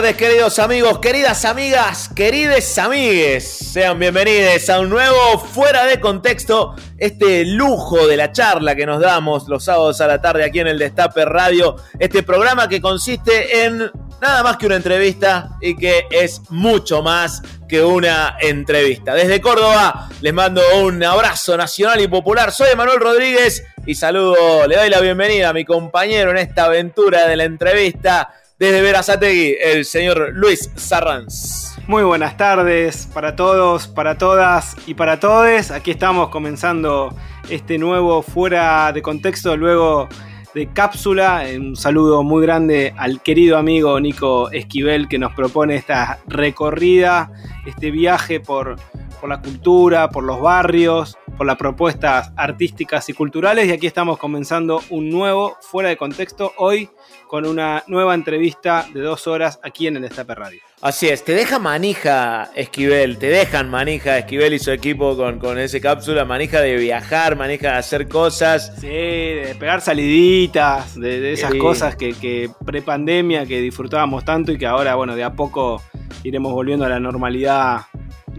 Tardes, queridos amigos, queridas amigas, querides amigues. Sean bienvenidos a un nuevo Fuera de Contexto, este lujo de la charla que nos damos los sábados a la tarde aquí en el Destape Radio. Este programa que consiste en nada más que una entrevista y que es mucho más que una entrevista. Desde Córdoba les mando un abrazo nacional y popular. Soy Manuel Rodríguez y saludo, le doy la bienvenida a mi compañero en esta aventura de la entrevista desde Verazategui, el señor Luis Sarranz. Muy buenas tardes para todos, para todas y para todes. Aquí estamos comenzando este nuevo fuera de contexto luego de cápsula. Un saludo muy grande al querido amigo Nico Esquivel que nos propone esta recorrida, este viaje por, por la cultura, por los barrios, por las propuestas artísticas y culturales. Y aquí estamos comenzando un nuevo fuera de contexto hoy con una nueva entrevista de dos horas aquí en el Destape Radio. Así es, te deja manija Esquivel, te dejan manija Esquivel y su equipo con, con ese cápsula, manija de viajar, manija de hacer cosas. Sí, de pegar saliditas, de, de esas Sí. cosas que, que pre-pandemia que disfrutábamos tanto y que ahora, bueno, de a poco iremos volviendo a la normalidad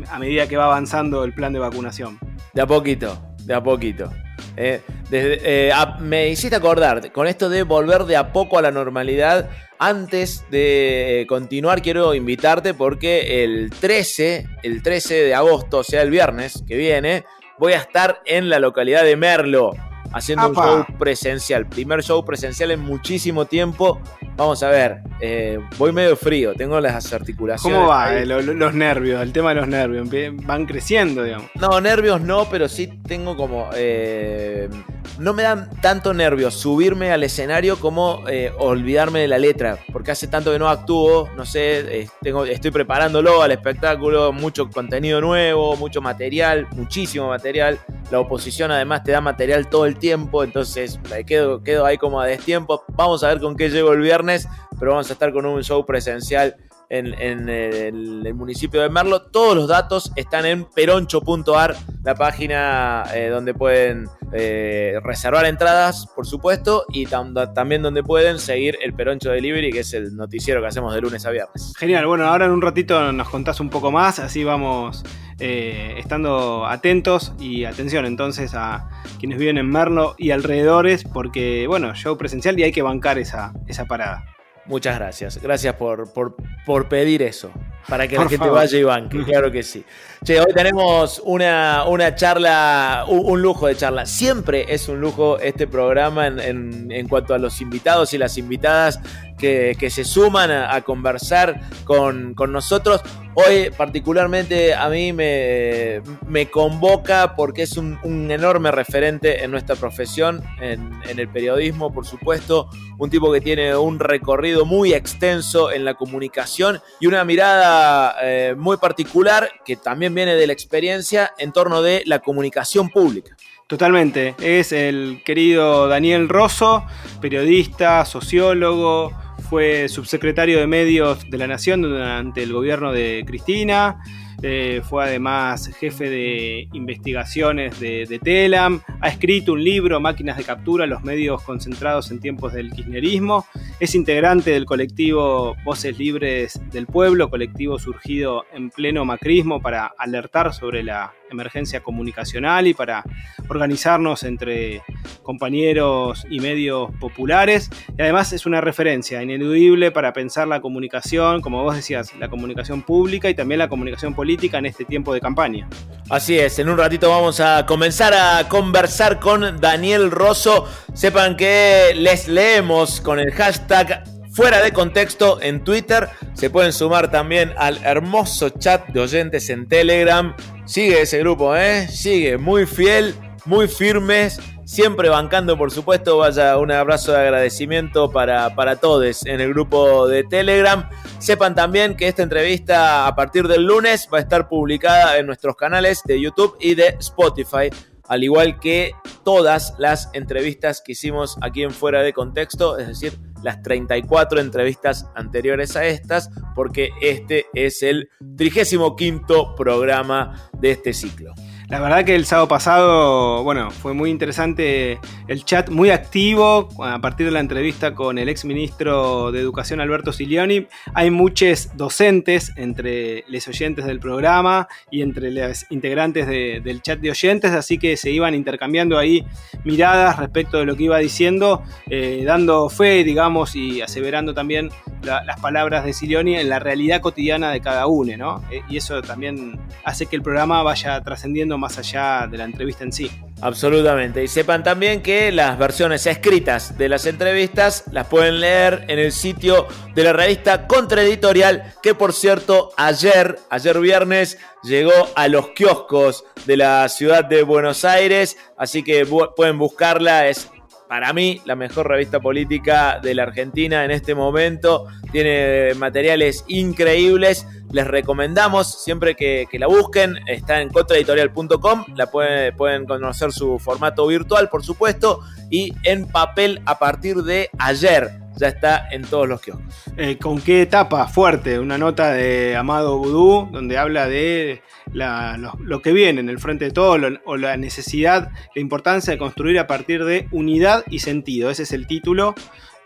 a medida que va avanzando el plan de vacunación. De a poquito, de a poquito. Eh, eh, a- me hiciste acordar, con esto de volver de a poco a la normalidad, antes de continuar quiero invitarte porque el 13, el 13 de agosto, o sea el viernes que viene, voy a estar en la localidad de Merlo haciendo un show presencial. Primer show presencial en muchísimo tiempo. Vamos a ver, eh, voy medio frío, tengo las articulaciones. ¿Cómo va eh, lo- lo- los nervios, el tema de los nervios? Van creciendo, digamos. No, nervios no, pero sí tengo como. eh, no me dan tanto nervios subirme al escenario como eh, olvidarme de la letra. Porque hace tanto que no actúo, no sé, eh, tengo, estoy preparándolo al espectáculo, mucho contenido nuevo, mucho material, muchísimo material. La oposición además te da material todo el tiempo, entonces quedo, quedo ahí como a destiempo. Vamos a ver con qué llego el viernes, pero vamos a estar con un show presencial en, en el, municipio de Merlo. Todos los datos están en peroncho.ar, la página eh, donde pueden eh, reservar entradas, por supuesto, y tam- también donde pueden seguir el Peroncho Delivery, que es el noticiero que hacemos de lunes a viernes. Genial, bueno, ahora en un ratito nos contás un poco más, así vamos eh, estando atentos y atención entonces a quienes viven en Merlo y alrededores, porque bueno, show presencial y hay que bancar esa, esa parada. Muchas gracias. Gracias por, por, por pedir eso. Para que Por la gente favor. vaya y banque, claro que sí. Che, hoy tenemos una, una charla, un, un lujo de charla. Siempre es un lujo este programa en, en- en cuanto a los invitados y las invitadas que, se suman a, conversar con, con nosotros. Hoy particularmente a mí me, me convoca porque es un, un enorme referente en nuestra profesión, en, en el periodismo, por supuesto. Un tipo que tiene un recorrido muy extenso en la comunicación y una mirada eh, muy particular que también viene de la experiencia en torno de la comunicación pública. Totalmente, es el querido Daniel Rosso, periodista, sociólogo, fue subsecretario de Medios de la Nación durante el gobierno de Cristina, eh, fue además jefe de investigaciones de, de Telam, ha escrito un libro, Máquinas de Captura, los medios concentrados en tiempos del kirchnerismo, es integrante del colectivo Voces Libres del Pueblo, colectivo surgido en pleno macrismo para alertar sobre la emergencia comunicacional y para organizarnos entre compañeros y medios populares. Y además es una referencia ineludible para pensar la comunicación, como vos decías, la comunicación pública y también la comunicación política en este tiempo de campaña. Así es, en un ratito vamos a comenzar a conversar con Daniel Rosso. Sepan que les leemos con el hashtag fuera de contexto en Twitter. Se pueden sumar también al hermoso chat de oyentes en Telegram. Sigue ese grupo, ¿eh? Sigue, muy fiel, muy firmes, siempre bancando, por supuesto. Vaya un abrazo de agradecimiento para, para todos en el grupo de Telegram. Sepan también que esta entrevista a partir del lunes va a estar publicada en nuestros canales de YouTube y de Spotify al igual que todas las entrevistas que hicimos aquí en Fuera de Contexto, es decir, las 34 entrevistas anteriores a estas, porque este es el 35 programa de este ciclo. La verdad que el sábado pasado, bueno, fue muy interesante el chat, muy activo a partir de la entrevista con el ex ministro de Educación Alberto Silioni. Hay muchos docentes entre los oyentes del programa y entre los integrantes del chat de oyentes, así que se iban intercambiando ahí miradas respecto de lo que iba diciendo, eh, dando fe, digamos, y aseverando también las palabras de Silioni en la realidad cotidiana de cada uno, ¿no? Eh, y eso también hace que el programa vaya trascendiendo más allá de la entrevista en sí. Absolutamente. Y sepan también que las versiones escritas de las entrevistas las pueden leer en el sitio de la revista Contraeditorial, que por cierto ayer, ayer viernes, llegó a los kioscos de la ciudad de Buenos Aires. Así que pueden buscarla. Es para mí la mejor revista política de la Argentina en este momento. Tiene materiales increíbles. Les recomendamos siempre que, la busquen. Está en contraeditorial.com. La pueden conocer su formato virtual, por supuesto. Y en papel a partir de ayer ya está en todos los kioscos. Eh, ¿Con qué etapa fuerte? Una nota de Amado Vudú donde habla de lo, que viene en el frente de todo o la necesidad, la importancia de construir a partir de unidad y sentido. Ese es el título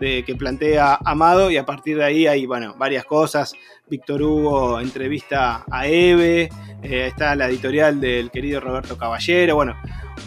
de, que plantea Amado y a partir de ahí hay bueno, varias cosas. Víctor Hugo entrevista a Eve, eh, está la editorial del querido Roberto Caballero, bueno,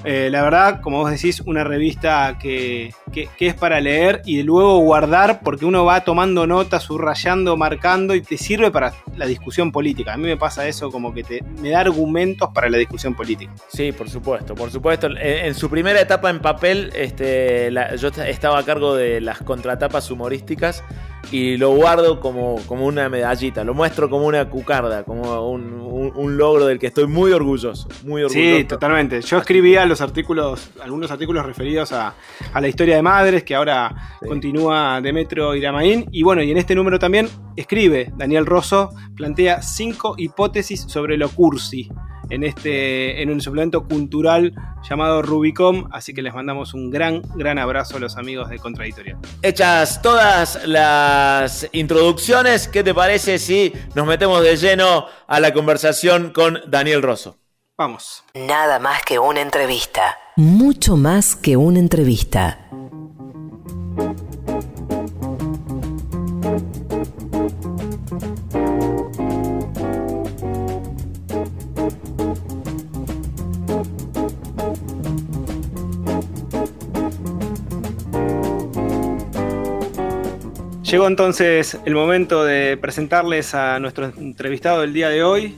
eh, la verdad, como vos decís, una revista que, es para leer y luego guardar porque uno va tomando notas, subrayando, marcando y te sirve para la discusión política. A mí me pasa eso como que te, me da argumentos para la discusión política. Sí, por supuesto, por supuesto. En, su primera etapa en papel, este, yo estaba a cargo de las contratapas humorísticas y lo guardo como, como una medallita, lo muestro como una cucarda, como un, logro del que estoy muy orgulloso, muy orgulloso. Sí, totalmente. Yo escribía los artículos, algunos artículos referidos a, la historia de madres, que ahora continúa Demetro Iramaín, y bueno, y en este número también escribe Daniel Rosso, plantea cinco hipótesis sobre lo cursi en, este, en un suplemento cultural llamado Rubicom, así que les mandamos un gran, gran abrazo a los amigos de Contradictoria. Hechas todas las introducciones, ¿qué te parece si nos metemos de lleno a la conversación con Daniel Rosso? Vamos. Nada más que una entrevista. Mucho más que una entrevista. Llegó entonces el momento de presentarles a nuestro entrevistado del día de hoy.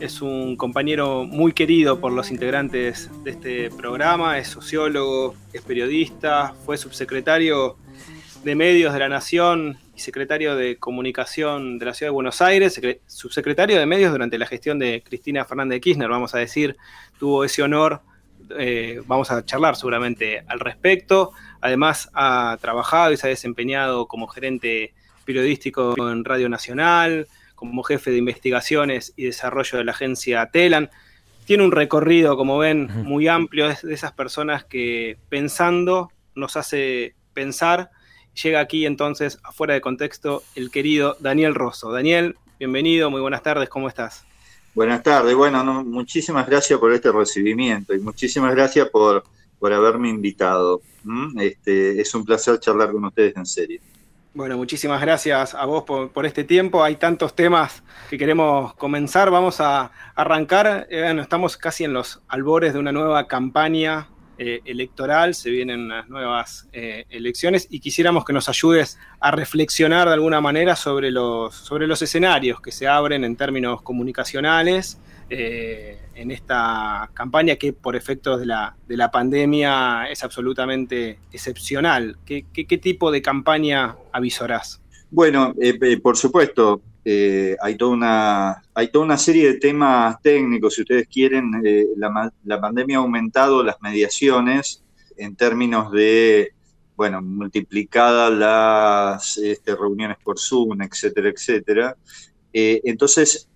Es un compañero muy querido por los integrantes de este programa, es sociólogo, es periodista, fue subsecretario de Medios de la Nación y secretario de Comunicación de la Ciudad de Buenos Aires, subsecretario de Medios durante la gestión de Cristina Fernández de Kirchner, vamos a decir, tuvo ese honor, eh, vamos a charlar seguramente al respecto. Además, ha trabajado y se ha desempeñado como gerente periodístico en Radio Nacional, como jefe de investigaciones y desarrollo de la agencia Telan. Tiene un recorrido, como ven, muy amplio, es de esas personas que pensando nos hace pensar. Llega aquí entonces, afuera de contexto, el querido Daniel Rosso. Daniel, bienvenido, muy buenas tardes, ¿cómo estás? Buenas tardes, bueno, muchísimas gracias por este recibimiento y muchísimas gracias por, por haberme invitado. Este, es un placer charlar con ustedes en serio. Bueno, muchísimas gracias a vos por, este tiempo. Hay tantos temas que queremos comenzar. Vamos a arrancar. Eh, estamos casi en los albores de una nueva campaña eh, electoral. Se vienen unas nuevas eh, elecciones y quisiéramos que nos ayudes a reflexionar de alguna manera sobre los, sobre los escenarios que se abren en términos comunicacionales eh, en esta campaña que por efectos de la, de la pandemia es absolutamente excepcional. ¿Qué, tipo de campaña avisorás? Bueno, eh, eh, por supuesto, hay, toda una, hay toda una serie de temas técnicos, si ustedes quieren, la, la, pandemia ha aumentado las mediaciones en términos de, bueno, multiplicadas las este, reuniones por Zoom, etcétera, etcétera. entonces,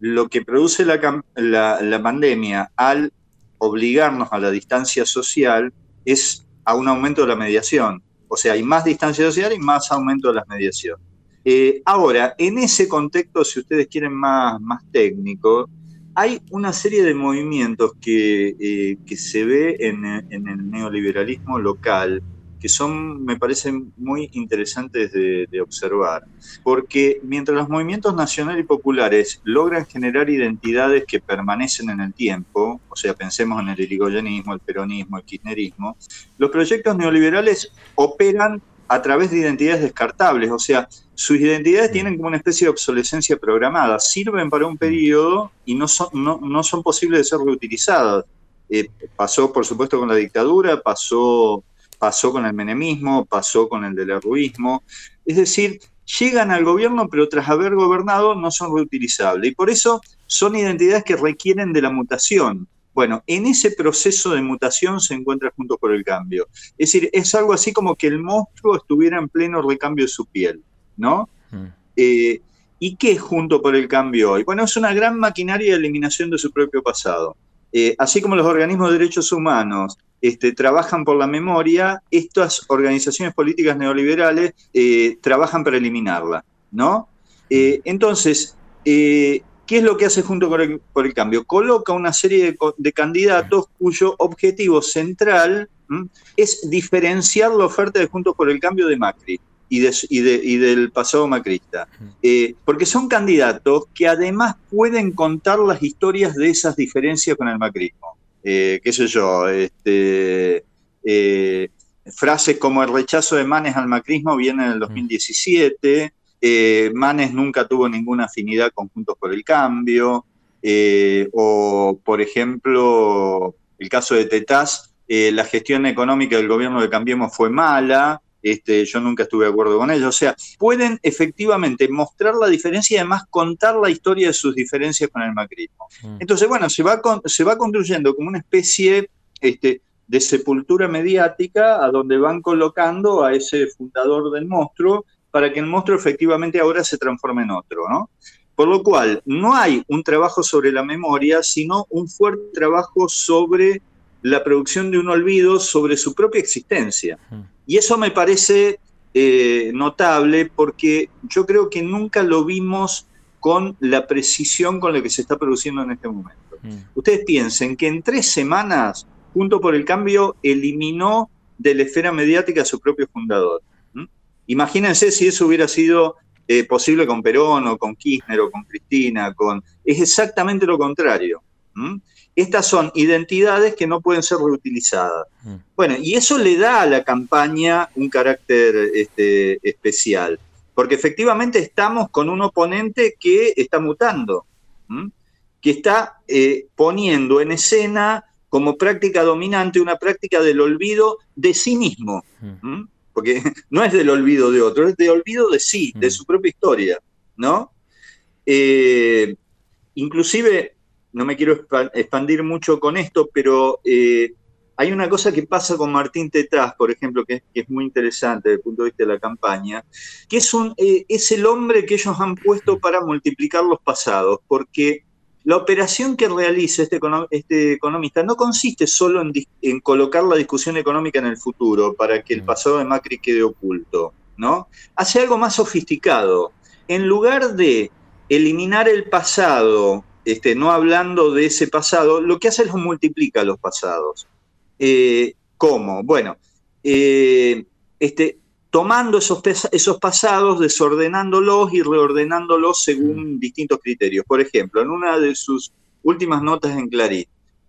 lo que produce la, pandemia al obligarnos a la distancia social es a un aumento de la mediación. O sea, hay más distancia social y más aumento de las mediaciones. Eh, ahora, en ese contexto, si ustedes quieren más, más técnico, hay una serie de movimientos que, eh, se ve en, el neoliberalismo local que son, me parecen muy interesantes de, observar, porque mientras los movimientos nacionales y populares logran generar identidades que permanecen en el tiempo, o sea, pensemos en el irigoyenismo, el peronismo, el kirchnerismo, los proyectos neoliberales operan a través de identidades descartables, o sea, sus identidades tienen como una especie de obsolescencia programada, sirven para un periodo y no son, no, son posibles de ser reutilizadas. Eh, pasó, por supuesto, con la dictadura, pasó pasó con el menemismo, pasó con el del erruismo. Es decir, llegan al gobierno, pero tras haber gobernado no son reutilizables. Y por eso son identidades que requieren de la mutación. Bueno, en ese proceso de mutación se encuentra junto por el cambio. Es decir, es algo así como que el monstruo estuviera en pleno recambio de su piel, ¿no? Mm. Eh, ¿Y qué es junto por el cambio hoy? Bueno, es una gran maquinaria de eliminación de su propio pasado. Eh, así como los organismos de derechos humanos este, trabajan por la memoria, estas organizaciones políticas neoliberales eh, trabajan para eliminarla, ¿no? Eh, entonces, ¿qué es lo que hace junto por el, cambio? Coloca una serie de, candidatos cuyo objetivo central es diferenciar la oferta de Juntos por el Cambio de Macri y, del pasado macrista. Eh, porque son candidatos que además pueden contar las historias de esas diferencias con el macrismo. Eh, qué sé yo, este, eh, frases como el rechazo de Manes al macrismo viene en el 2017, Manes nunca tuvo ninguna afinidad con Juntos por el Cambio, o por ejemplo, el caso de Tetaz, la gestión económica del gobierno de Cambiemos fue mala, este, yo nunca estuve de acuerdo con ellos. O sea, pueden efectivamente mostrar la diferencia y además contar la historia de sus diferencias con el macrismo. Mm. Entonces, bueno, se va, se va construyendo como una especie este, de sepultura mediática a donde van colocando a ese fundador del monstruo para que el monstruo efectivamente ahora se transforme en otro, ¿no? Por lo cual, no hay un trabajo sobre la memoria, sino un fuerte trabajo sobre la producción de un olvido sobre su propia existencia. Mm. Y eso me parece eh, notable porque yo creo que nunca lo vimos con la precisión con la que se está produciendo en este momento. Mm. Ustedes piensen que en tres semanas, Junto por el Cambio eliminó de la esfera mediática a su propio fundador. Imagínense si eso hubiera sido eh, posible con Perón o con Kirchner o con Cristina, con... es exactamente lo contrario. Estas son identidades que no pueden ser reutilizadas. Mm. Bueno, y eso le da a la campaña un carácter este, especial, porque efectivamente estamos con un oponente que está mutando, que está eh, poniendo en escena como práctica dominante una práctica del olvido de sí mismo, mm. porque no es del olvido de otro, es del olvido de sí, de mm. su propia historia, ¿no? Eh, inclusive no me quiero expandir mucho con esto, pero eh, hay una cosa que pasa con Martín Tetaz, por ejemplo, que es, muy interesante desde el punto de vista de la campaña, que es, un, eh, es el hombre que ellos han puesto para multiplicar los pasados, porque la operación que realiza este, este economista no consiste solo en, en, colocar la discusión económica en el futuro para que el mm. pasado de Macri quede oculto, ¿no? Hace algo más sofisticado. En lugar de eliminar el pasado este, no hablando de ese pasado, lo que hace es multiplica los pasados. Eh, ¿Cómo? Bueno, eh, este, tomando esos, esos pasados, desordenándolos y reordenándolos según distintos criterios. Por ejemplo, en una de sus últimas notas en Clarín,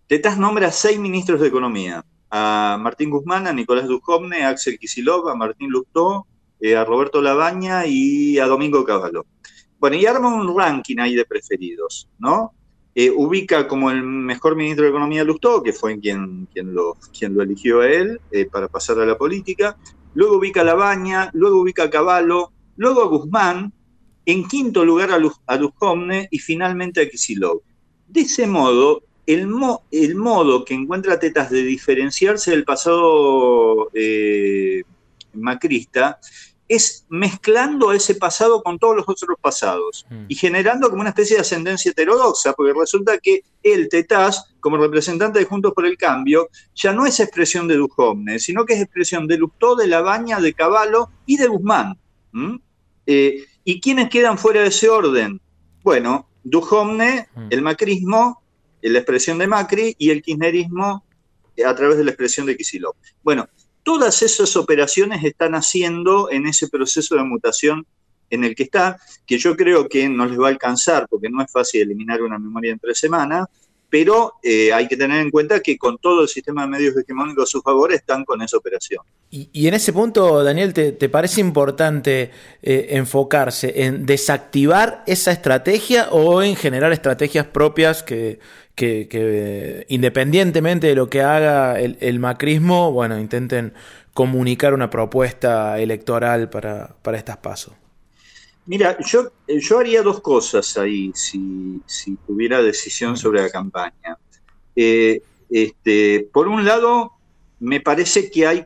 Tetaz nombra a seis ministros de Economía, a Martín Guzmán, a Nicolás Dujovne, a Axel Kisilov, a Martín Lustó, eh, a Roberto Labaña y a Domingo Cavallo. Bueno, y arma un ranking ahí de preferidos, ¿no? Eh, ubica como el mejor ministro de Economía Lustó, que fue quien, quien, lo, quien lo eligió a él eh, para pasar a la política, luego ubica a Labaña, luego ubica a Cavallo, luego a Guzmán, en quinto lugar a, Luz, a y finalmente a Kisilov. De ese modo, el, el modo que encuentra Tetas de diferenciarse del pasado eh, macrista es mezclando ese pasado con todos los otros pasados mm. y generando como una especie de ascendencia heterodoxa, porque resulta que el Tetaz, como representante de Juntos por el Cambio, ya no es expresión de Duhovne, sino que es expresión de Lustó, de Labaña, de Caballo y de Guzmán. Eh, ¿Y quiénes quedan fuera de ese orden? Bueno, Duhovne, mm. el macrismo, la expresión de Macri, y el kirchnerismo a través de la expresión de Kicillof. Bueno, todas esas operaciones están haciendo en ese proceso de mutación en el que está, que yo creo que no les va a alcanzar, porque no es fácil eliminar una memoria en tres semanas, pero eh, hay que tener en cuenta que con todo el sistema de medios hegemónicos a su favor están con esa operación. Y, en ese punto, Daniel, ¿te, parece importante eh, enfocarse en desactivar esa estrategia o en generar estrategias propias que, que, independientemente de lo que haga el, macrismo, bueno, intenten comunicar una propuesta electoral para, para estas pasos. Mira, yo, yo haría dos cosas ahí si, tuviera decisión sobre la campaña. Eh, este, por un lado, me parece que hay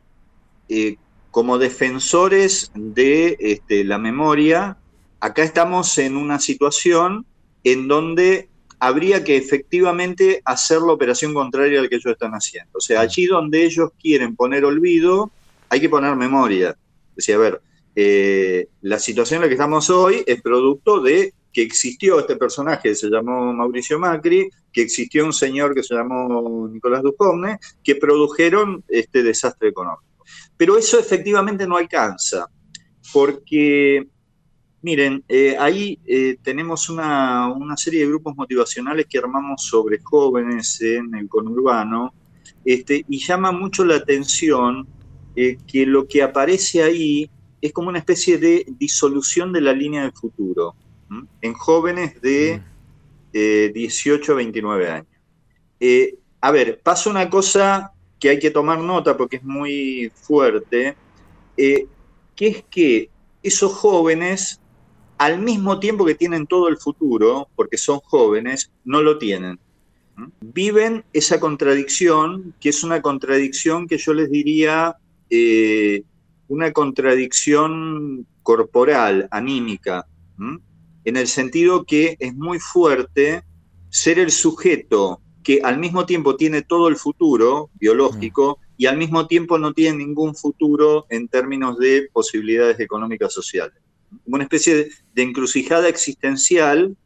eh, como defensores de este, la memoria, acá estamos en una situación en donde habría que efectivamente hacer la operación contraria a la que ellos están haciendo. O sea, allí donde ellos quieren poner olvido, hay que poner memoria. Decía, a ver, eh, la situación en la que estamos hoy es producto de que existió este personaje que se llamó Mauricio Macri, que existió un señor que se llamó Nicolás Dujovne, que produjeron este desastre económico. Pero eso efectivamente no alcanza, porque Miren, eh, ahí eh, tenemos una, serie de grupos motivacionales que armamos sobre jóvenes en el conurbano, este, y llama mucho la atención que lo que aparece ahí es como una especie de disolución de la línea del futuro en jóvenes de 18 a 29 años. a ver, pasa una cosa que hay que tomar nota porque es muy fuerte, que es que esos jóvenes al mismo tiempo que tienen todo el futuro, porque son jóvenes, no lo tienen. Viven esa contradicción, que es una contradicción que yo les diría eh, una contradicción corporal, anímica, en el sentido que es muy fuerte ser el sujeto que al mismo tiempo tiene todo el futuro biológico y al mismo tiempo no tiene ningún futuro en términos de posibilidades económicas sociales. Una especie de, encrucijada existencial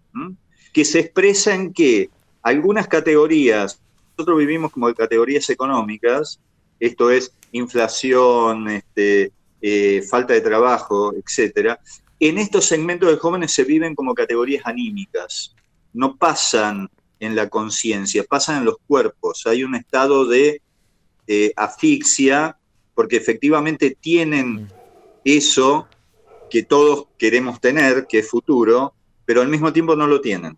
que se expresa en que algunas categorías, nosotros vivimos como categorías económicas, esto es inflación, este, eh, falta de trabajo, etcétera, en estos segmentos de jóvenes se viven como categorías anímicas, no pasan en la conciencia, pasan en los cuerpos, hay un estado de asfixia, porque efectivamente tienen eso que todos queremos tener, que es futuro, pero al mismo tiempo no lo tienen.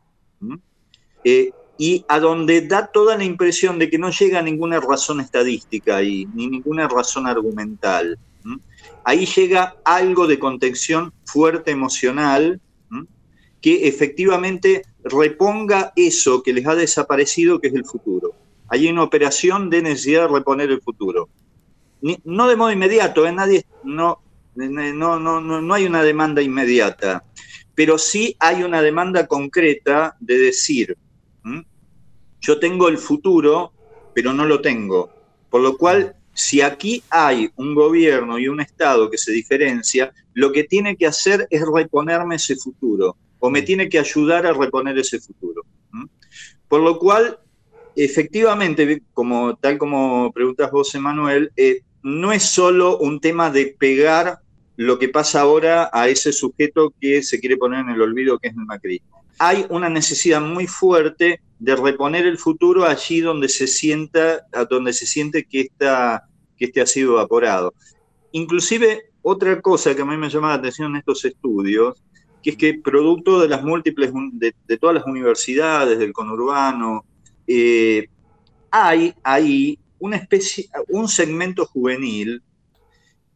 Y a donde da toda la impresión de que no llega ninguna razón estadística ahí, ni ninguna razón argumental. Ahí llega algo de contención fuerte emocional que efectivamente reponga eso que les ha desaparecido, que es el futuro. Hay una operación de necesidad de reponer el futuro. no de modo inmediato, ¿eh? nadie, no, no, no, no, hay una demanda inmediata, pero sí hay una demanda concreta de decir, yo tengo el futuro, pero no lo tengo. Por lo cual, si aquí hay un gobierno y un Estado que se diferencia, lo que tiene que hacer es reponerme ese futuro, o me tiene que ayudar a reponer ese futuro. Por lo cual, efectivamente, como, tal como preguntas vos, Emanuel, eh, no es solo un tema de pegar lo que pasa ahora a ese sujeto que se quiere poner en el olvido que es el macrismo. Hay una necesidad muy fuerte de reponer el futuro allí donde se sienta, donde se siente que, esta, que este ha sido evaporado. Inclusive, otra cosa que a mí me llama la atención en estos estudios, que es que producto de las múltiples, de, todas las universidades, del conurbano, eh, hay ahí una especie, un segmento juvenil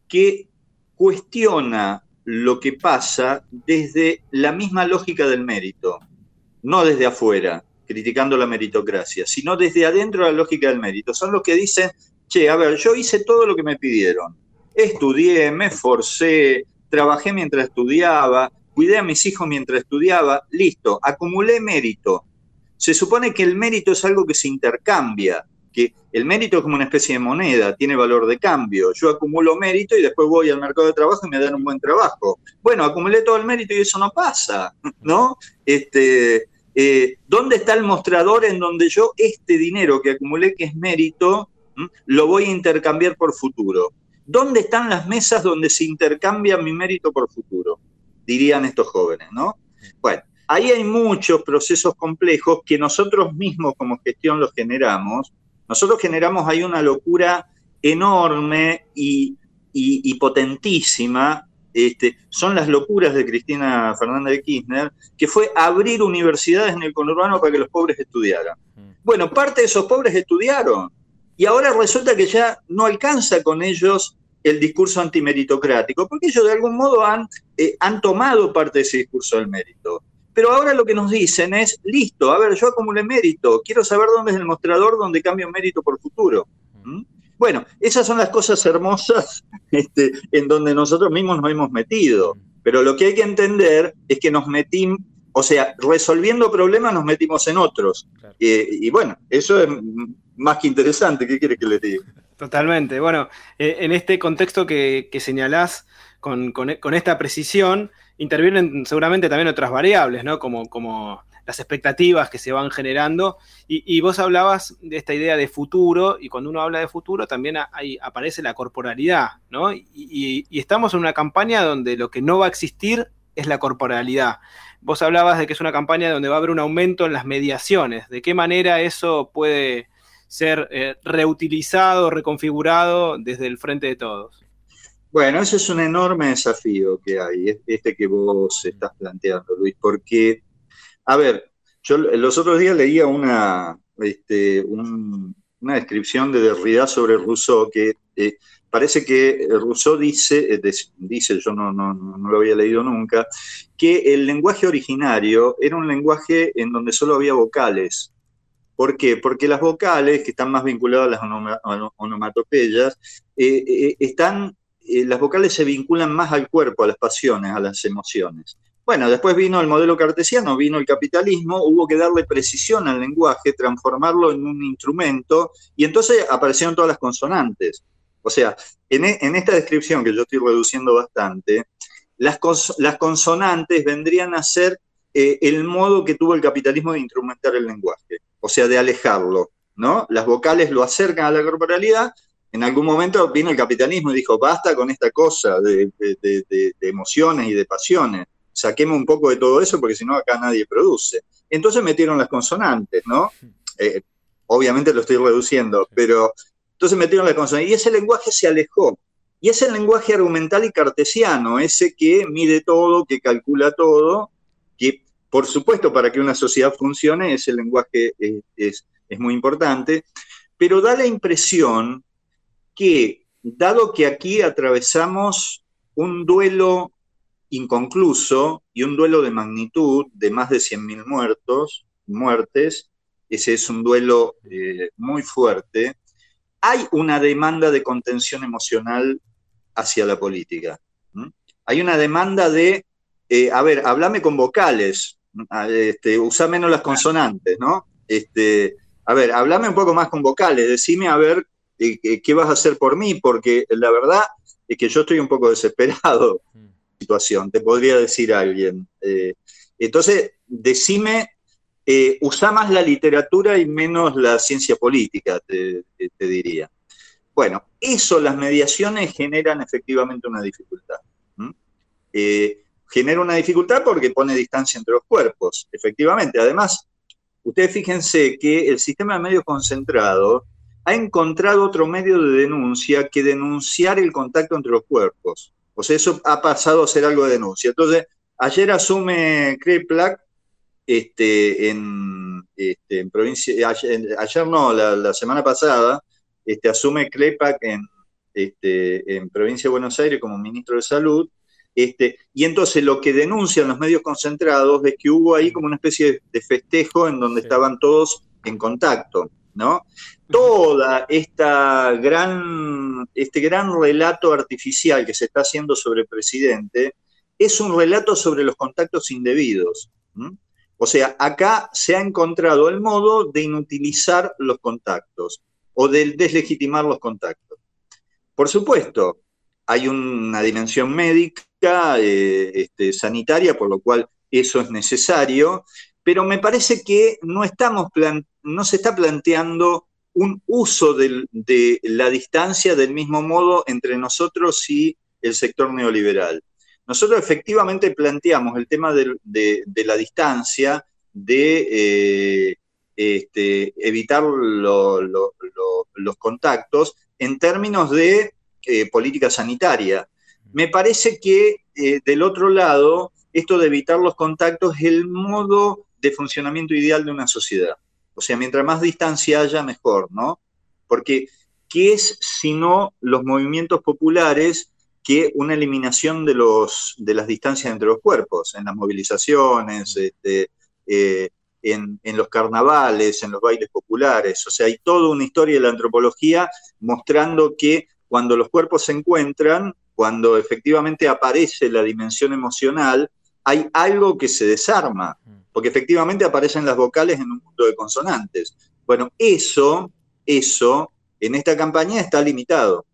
que cuestiona lo que pasa desde la misma lógica del mérito, no desde afuera, criticando la meritocracia, sino desde adentro la lógica del mérito. Son los que dicen, che, a ver, yo hice todo lo que me pidieron. Estudié, me esforcé, trabajé mientras estudiaba, cuidé a mis hijos mientras estudiaba, listo, acumulé mérito. Se supone que el mérito es algo que se intercambia, que el mérito es como una especie de moneda, tiene valor de cambio. Yo acumulo mérito y después voy al mercado de trabajo y me dan un buen trabajo. Bueno, acumulé todo el mérito y eso no pasa, ¿no? Este, eh, ¿Dónde está el mostrador en donde yo este dinero que acumulé, que es mérito, lo voy a intercambiar por futuro? ¿Dónde están las mesas donde se intercambia mi mérito por futuro? Dirían estos jóvenes, ¿no? Bueno, ahí hay muchos procesos complejos que nosotros mismos como gestión los generamos nosotros generamos ahí una locura enorme y, potentísima. Este, son las locuras de Cristina Fernández de Kirchner, que fue abrir universidades en el conurbano para que los pobres estudiaran. Mm. Bueno, parte de esos pobres estudiaron y ahora resulta que ya no alcanza con ellos el discurso antimeritocrático, porque ellos de algún modo han, eh, han tomado parte de ese discurso del mérito. Pero ahora lo que nos dicen es, listo, a ver, yo acumulé mérito, quiero saber dónde es el mostrador donde cambio mérito por futuro. Bueno, esas son las cosas hermosas este, en donde nosotros mismos nos hemos metido. Pero lo que hay que entender es que nos metimos, o sea, resolviendo problemas nos metimos en otros. y bueno, eso es más que interesante. ¿Qué quiere que le diga? Totalmente. Bueno, eh, en este contexto que, señalás con, con esta precisión, intervienen seguramente también otras variables, ¿no? Como, como las expectativas que se van generando. Y, vos hablabas de esta idea de futuro, y cuando uno habla de futuro también aparece la corporalidad, ¿no? Y, estamos en una campaña donde lo que no va a existir es la corporalidad. Vos hablabas de que es una campaña donde va a haber un aumento en las mediaciones. ¿De qué manera eso puede ser eh, reutilizado, reconfigurado desde el frente de todos? Bueno, ese es un enorme desafío que hay, este que vos estás planteando, Luis, porque, a ver, yo los otros días leía una, este, una descripción de Derrida sobre Rousseau, que eh, parece que Rousseau dice, eh, dice yo no, no, no lo había leído nunca, que el lenguaje originario era un lenguaje en donde solo había vocales. ¿Por qué? Porque las vocales, que están más vinculadas a las onomatopeyas, eh, están las vocales se vinculan más al cuerpo, a las pasiones, a las emociones. Bueno, después vino el modelo cartesiano, vino el capitalismo, hubo que darle precisión al lenguaje, transformarlo en un instrumento, y entonces aparecieron todas las consonantes. O sea, en, e, esta descripción que yo estoy reduciendo bastante, las, consonantes vendrían a ser eh, el modo que tuvo el capitalismo de instrumentar el lenguaje, o sea, de alejarlo. ¿no? Las vocales lo acercan a la corporalidad en algún momento vino el capitalismo y dijo, basta con esta cosa de, emociones y de pasiones, saquemos un poco de todo eso porque si no acá nadie produce. Entonces metieron las consonantes, ¿no? Eh, obviamente lo estoy reduciendo, pero entonces metieron las consonantes y ese lenguaje se alejó. Y es el lenguaje argumental y cartesiano, ese que mide todo, que calcula todo, que por supuesto para que una sociedad funcione ese lenguaje es, es muy importante, pero da la impresión que, dado que aquí atravesamos un duelo inconcluso y un duelo de magnitud de más de 100.000 muertos, muertes, ese es un duelo eh, muy fuerte, hay una demanda de contención emocional hacia la política. Hay una demanda de, eh, a ver, háblame con vocales, este, usa menos las consonantes, ¿no? Este, a ver, háblame un poco más con vocales, decime a ver ¿qué vas a hacer por mí? Porque la verdad es que yo estoy un poco desesperado mm. Te podría decir alguien. Eh, entonces, decime, eh, usa más la literatura y menos la ciencia política, te, diría. Bueno, eso, las mediaciones generan efectivamente una dificultad. eh, genera una dificultad porque pone distancia entre los cuerpos, efectivamente. Además, ustedes fíjense que el sistema de medios concentrado ha encontrado otro medio de denuncia que denunciar el contacto entre los cuerpos. O sea, eso ha pasado a ser algo de denuncia. Entonces, ayer asume Kreplak este, en, este, en provincia, ayer, no, la, semana pasada, este, asume Klepak en, este, en provincia de Buenos Aires como ministro de Salud, este, y entonces lo que denuncian los medios concentrados es que hubo ahí como una especie de festejo en donde estaban todos en contacto, ¿no? Toda esta gran, este gran relato artificial que se está haciendo sobre el presidente es un relato sobre los contactos indebidos. O sea, acá se ha encontrado el modo de inutilizar los contactos o de deslegitimar los contactos. Por supuesto, hay una dimensión médica eh, este, sanitaria, por lo cual eso es necesario, pero me parece que no, estamos no se está planteando un uso de la distancia del mismo modo entre nosotros y el sector neoliberal. Nosotros efectivamente planteamos el tema de, la distancia, de eh, este, evitar los contactos en términos de eh, política sanitaria. Me parece que eh, del otro lado, esto de evitar los contactos es el modo de funcionamiento ideal de una sociedad. O sea, mientras más distancia haya, mejor, ¿no? Porque, ¿qué es sino los movimientos populares que una eliminación de, los, de las distancias entre los cuerpos, en las movilizaciones, este, eh, en, en, los carnavales, en los bailes populares? O sea, hay toda una historia de la antropología mostrando que cuando los cuerpos se encuentran, cuando efectivamente aparece la dimensión emocional, hay algo que se desarma, mm. porque efectivamente aparecen las vocales en un mundo de consonantes. Bueno, eso, eso, en esta campaña está limitado.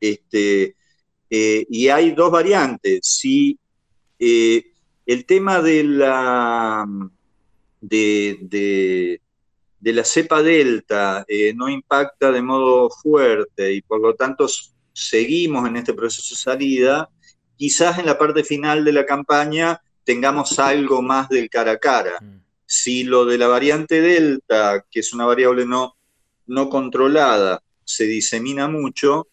Este, eh, y hay dos variantes. Si eh, el tema de la, de, de, la cepa delta eh, no impacta de modo fuerte y por lo tanto seguimos en este proceso de salida, quizás en la parte final de la campaña tengamos algo más del cara a cara. Mm. Si lo de la variante Delta, que es una variable no, no controlada, se disemina mucho,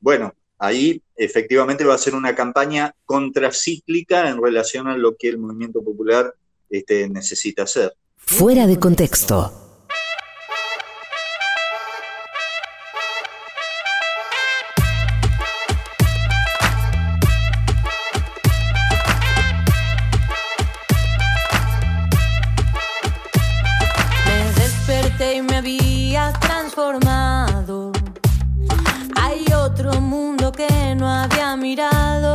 bueno, ahí efectivamente va a ser una campaña contracíclica en relación a lo que el movimiento popular este, necesita hacer. Fuera de contexto. mirado.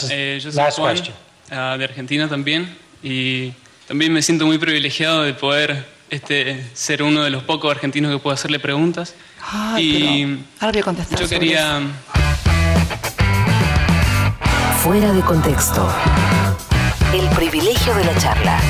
This is eh, yo soy last Juan, question. ah, de Argentina también, y también me siento muy privilegiado de poder este, ser uno de los pocos argentinos que puedo hacerle preguntas. Ay, y ahora voy a contestar yo quería... Fuera de contexto. El privilegio de la charla.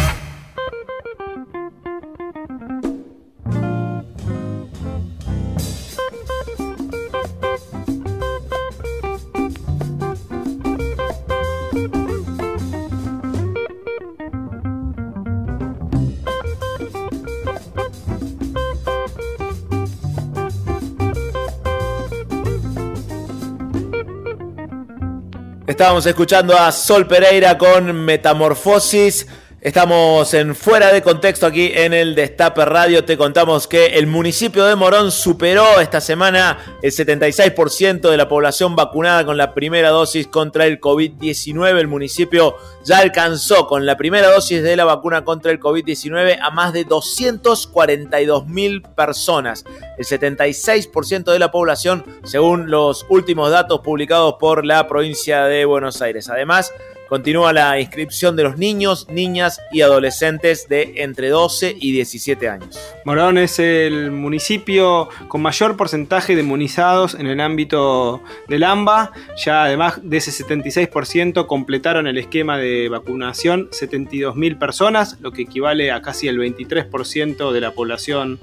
Estábamos escuchando a Sol Pereira con Metamorfosis. Estamos en fuera de contexto aquí en el Destape Radio. Te contamos que el municipio de Morón superó esta semana el 76% de la población vacunada con la primera dosis contra el COVID-19. El municipio ya alcanzó con la primera dosis de la vacuna contra el COVID-19 a más de 242 mil personas. El 76% de la población según los últimos datos publicados por la provincia de Buenos Aires. Además, Continúa la inscripción de los niños, niñas y adolescentes de entre 12 y 17 años. Morón es el municipio con mayor porcentaje de inmunizados en el ámbito del AMBA. Ya además de ese 76% completaron el esquema de vacunación 72.000 personas, lo que equivale a casi el 23% de la población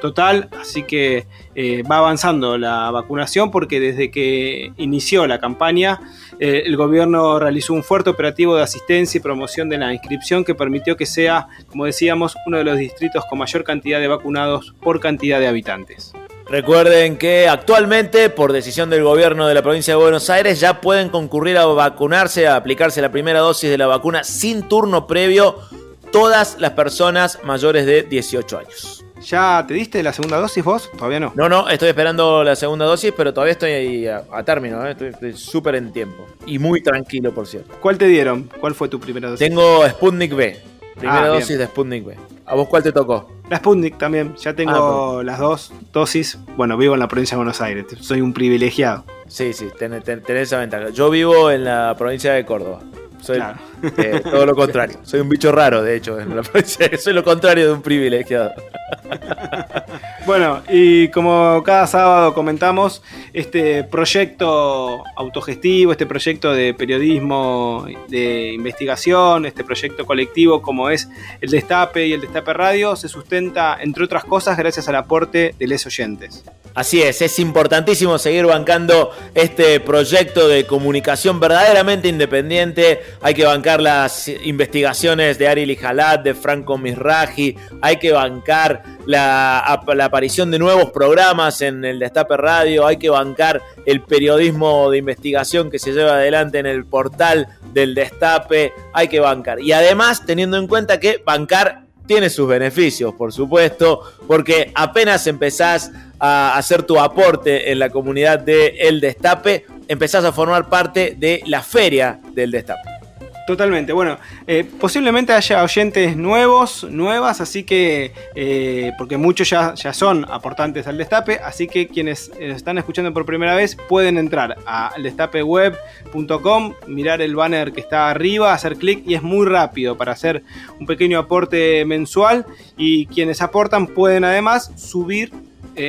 total. Así que eh, va avanzando la vacunación porque desde que inició la campaña eh, el gobierno realizó un fuerte operativo de asistencia y promoción de la inscripción que permitió que sea, como decíamos, uno de los distritos con mayor cantidad de vacunados por cantidad de habitantes. Recuerden que actualmente, por decisión del gobierno de la provincia de Buenos Aires, ya pueden concurrir a vacunarse, a aplicarse la primera dosis de la vacuna sin turno previo todas las personas mayores de 18 años. ¿Ya te diste la segunda dosis vos? Todavía no. No, no, estoy esperando la segunda dosis, pero todavía estoy ahí a, a término, ¿eh? estoy súper en tiempo. Y muy tranquilo, por cierto. ¿Cuál te dieron? ¿Cuál fue tu primera dosis? Tengo Sputnik B, primera Ah, bien. dosis de Sputnik B. ¿A vos cuál te tocó? La Sputnik también. Ya tengo Ah, las dos dosis. Bueno, vivo en la provincia de Buenos Aires. Soy un privilegiado. Sí, sí, ten- ten- tenés esa ventaja. Yo vivo en la provincia de Córdoba. Soy Claro. Eh, todo lo contrario. Soy un bicho raro, de hecho, en la provincia. Soy lo contrario de un privilegiado. Bueno, y como cada sábado comentamos, este proyecto autogestivo, este proyecto de periodismo, de investigación, este proyecto colectivo como es el Destape y el Destape Radio, se sustenta, entre otras cosas, gracias al aporte de les oyentes. Así es, es importantísimo seguir bancando este proyecto de comunicación verdaderamente independiente. Hay que bancar las investigaciones de Ari Lijalat, de Franco Misraji. Hay que bancar la, ap- la aparición de nuevos programas en el Destape Radio. Hay que bancar el periodismo de investigación que se lleva adelante en el portal del Destape. Hay que bancar. Y además, teniendo en cuenta que bancar tiene sus beneficios, por supuesto, porque apenas empezás a hacer tu aporte en la comunidad de El Destape, empezás a formar parte de la feria del Destape. Totalmente, bueno, eh, posiblemente haya oyentes nuevos, nuevas, así que, eh, porque muchos ya, ya son aportantes al Destape, así que quienes eh, están escuchando por primera vez pueden entrar a destapeweb.com, mirar el banner que está arriba, hacer clic y es muy rápido para hacer un pequeño aporte mensual y quienes aportan pueden además subir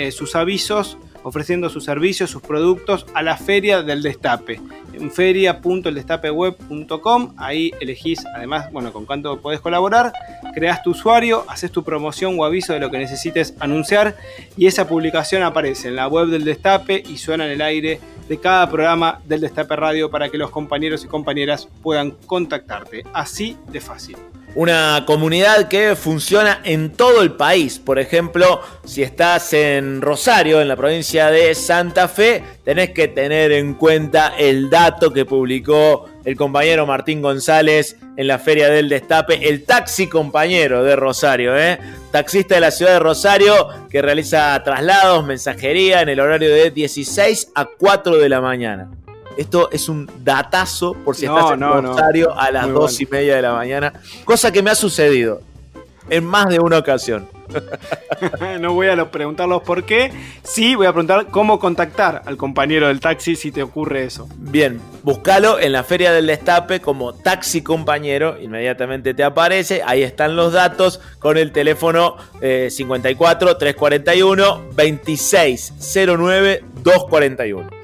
sus avisos ofreciendo sus servicios, sus productos a la feria del destape. En feria.eldestapeweb.com, ahí elegís además, bueno, con cuánto podés colaborar, creás tu usuario, haces tu promoción o aviso de lo que necesites anunciar y esa publicación aparece en la web del destape y suena en el aire de cada programa del Destape Radio para que los compañeros y compañeras puedan contactarte. Así de fácil. Una comunidad que funciona en todo el país. Por ejemplo, si estás en Rosario, en la provincia de Santa Fe, tenés que tener en cuenta el dato que publicó el compañero Martín González en la Feria del Destape, el taxi compañero de Rosario, ¿eh? taxista de la ciudad de Rosario que realiza traslados, mensajería en el horario de 16 a 4 de la mañana. Esto es un datazo por si No, estás en no, no. Rosario a las Muy 2 y media de la mañana, cosa que me ha sucedido. en más de una ocasión. no voy a preguntarlos por qué. Sí, voy a preguntar cómo contactar al compañero del taxi si te ocurre eso. Bien, búscalo en la Feria del Destape como taxi compañero. Inmediatamente te aparece. Ahí están los datos con el teléfono 54 341 2609 241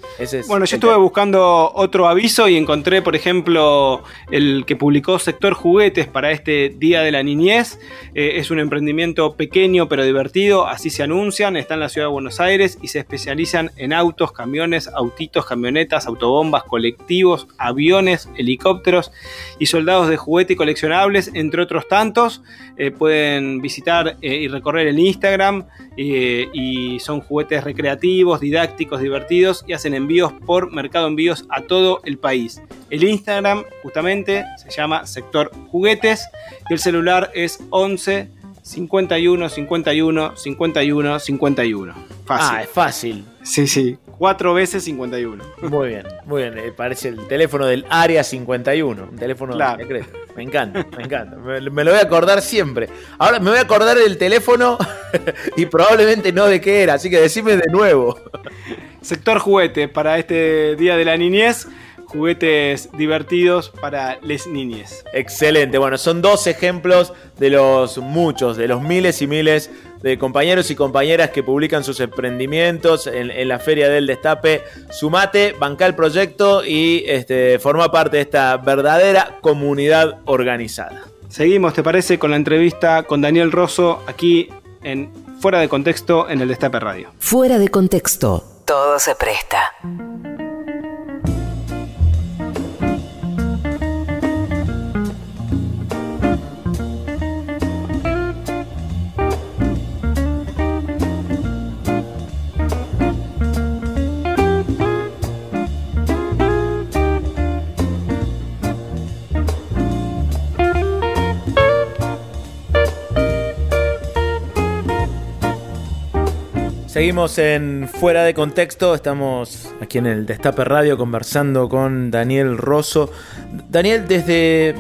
bueno, yo estuve buscando otro aviso y encontré, por ejemplo, el que publicó Sector Juguetes para este Día de la Niñez. Eh, es un emprendimiento pequeño pero divertido, así se anuncian. Está en la ciudad de Buenos Aires y se especializan en autos, camiones, autitos, camionetas, autobombas, colectivos, aviones, helicópteros y soldados de juguete y coleccionables, entre otros tantos. Eh, pueden visitar eh, y recorrer el Instagram y son juguetes recreativos, didácticos, divertidos y hacen envíos por Mercado Envíos a todo el país. El Instagram justamente se llama Sector Juguetes y el celular es 11 51 51 51 51. Fácil. Ah, es fácil. Sí, sí. Cuatro veces 51. Muy bien, muy bien. Eh, parece el teléfono del Área 51. Un teléfono secreto. Me encanta, me encanta. Me, me, lo voy a acordar siempre. Ahora me voy a acordar del teléfono y probablemente no de qué era. Así que decime de nuevo. Sector juguete para este Día de la Niñez. Juguetes divertidos para les niñes. Excelente. Bueno, son dos ejemplos de los muchos, de los miles y miles de compañeros y compañeras que publican sus emprendimientos en, la Feria del Destape. Sumate, banca el proyecto y este, forma parte de esta verdadera comunidad organizada. Seguimos, ¿te parece? Con la entrevista con Daniel Rosso aquí en Fuera de Contexto en el Destape Radio. Fuera de Contexto todo se presta. Seguimos en Fuera de Contexto, estamos aquí en el Destape Radio conversando con Daniel Rosso. Daniel, desde,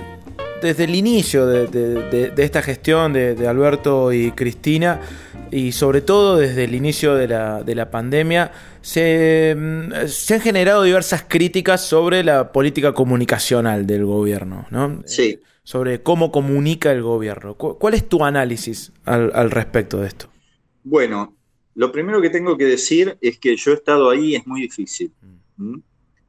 desde el inicio de, esta gestión de, Alberto y Cristina, y sobre todo desde el inicio de la, pandemia, se, se, han generado diversas críticas sobre la política comunicacional del gobierno, ¿no? Sí. Sobre cómo comunica el gobierno. ¿Cuál es tu análisis al, al respecto de esto? Bueno, lo primero que tengo que decir es que yo he estado ahí es muy difícil. ¿Mm?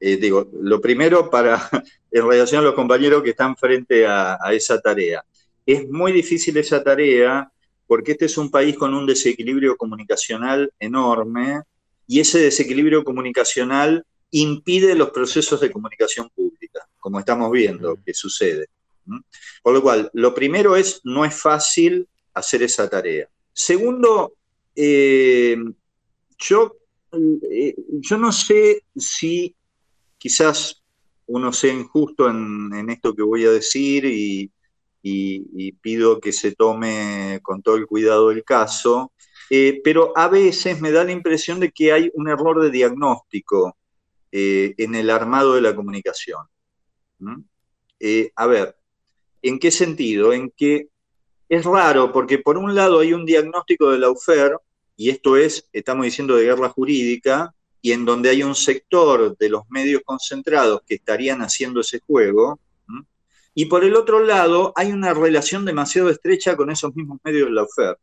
Eh, digo, lo primero para, en relación a los compañeros que están frente a, esa tarea. Es muy difícil esa tarea porque este es un país con un desequilibrio comunicacional enorme y ese desequilibrio comunicacional impide los procesos de comunicación pública, como estamos viendo que sucede. ¿Mm? Por lo cual, lo primero es, no es fácil hacer esa tarea. Segundo, eh, yo, eh, yo no sé si quizás uno sea injusto en, esto que voy a decir y, pido que se tome con todo el cuidado el caso, eh, pero a veces me da la impresión de que hay un error de diagnóstico en el armado de la comunicación. a ver, ¿en qué sentido? En que es raro porque por un lado hay un diagnóstico de la UFER, y esto es, estamos diciendo, de guerra jurídica, y en donde hay un sector de los medios concentrados que estarían haciendo ese juego, y por el otro lado hay una relación demasiado estrecha con esos mismos medios de la UFER.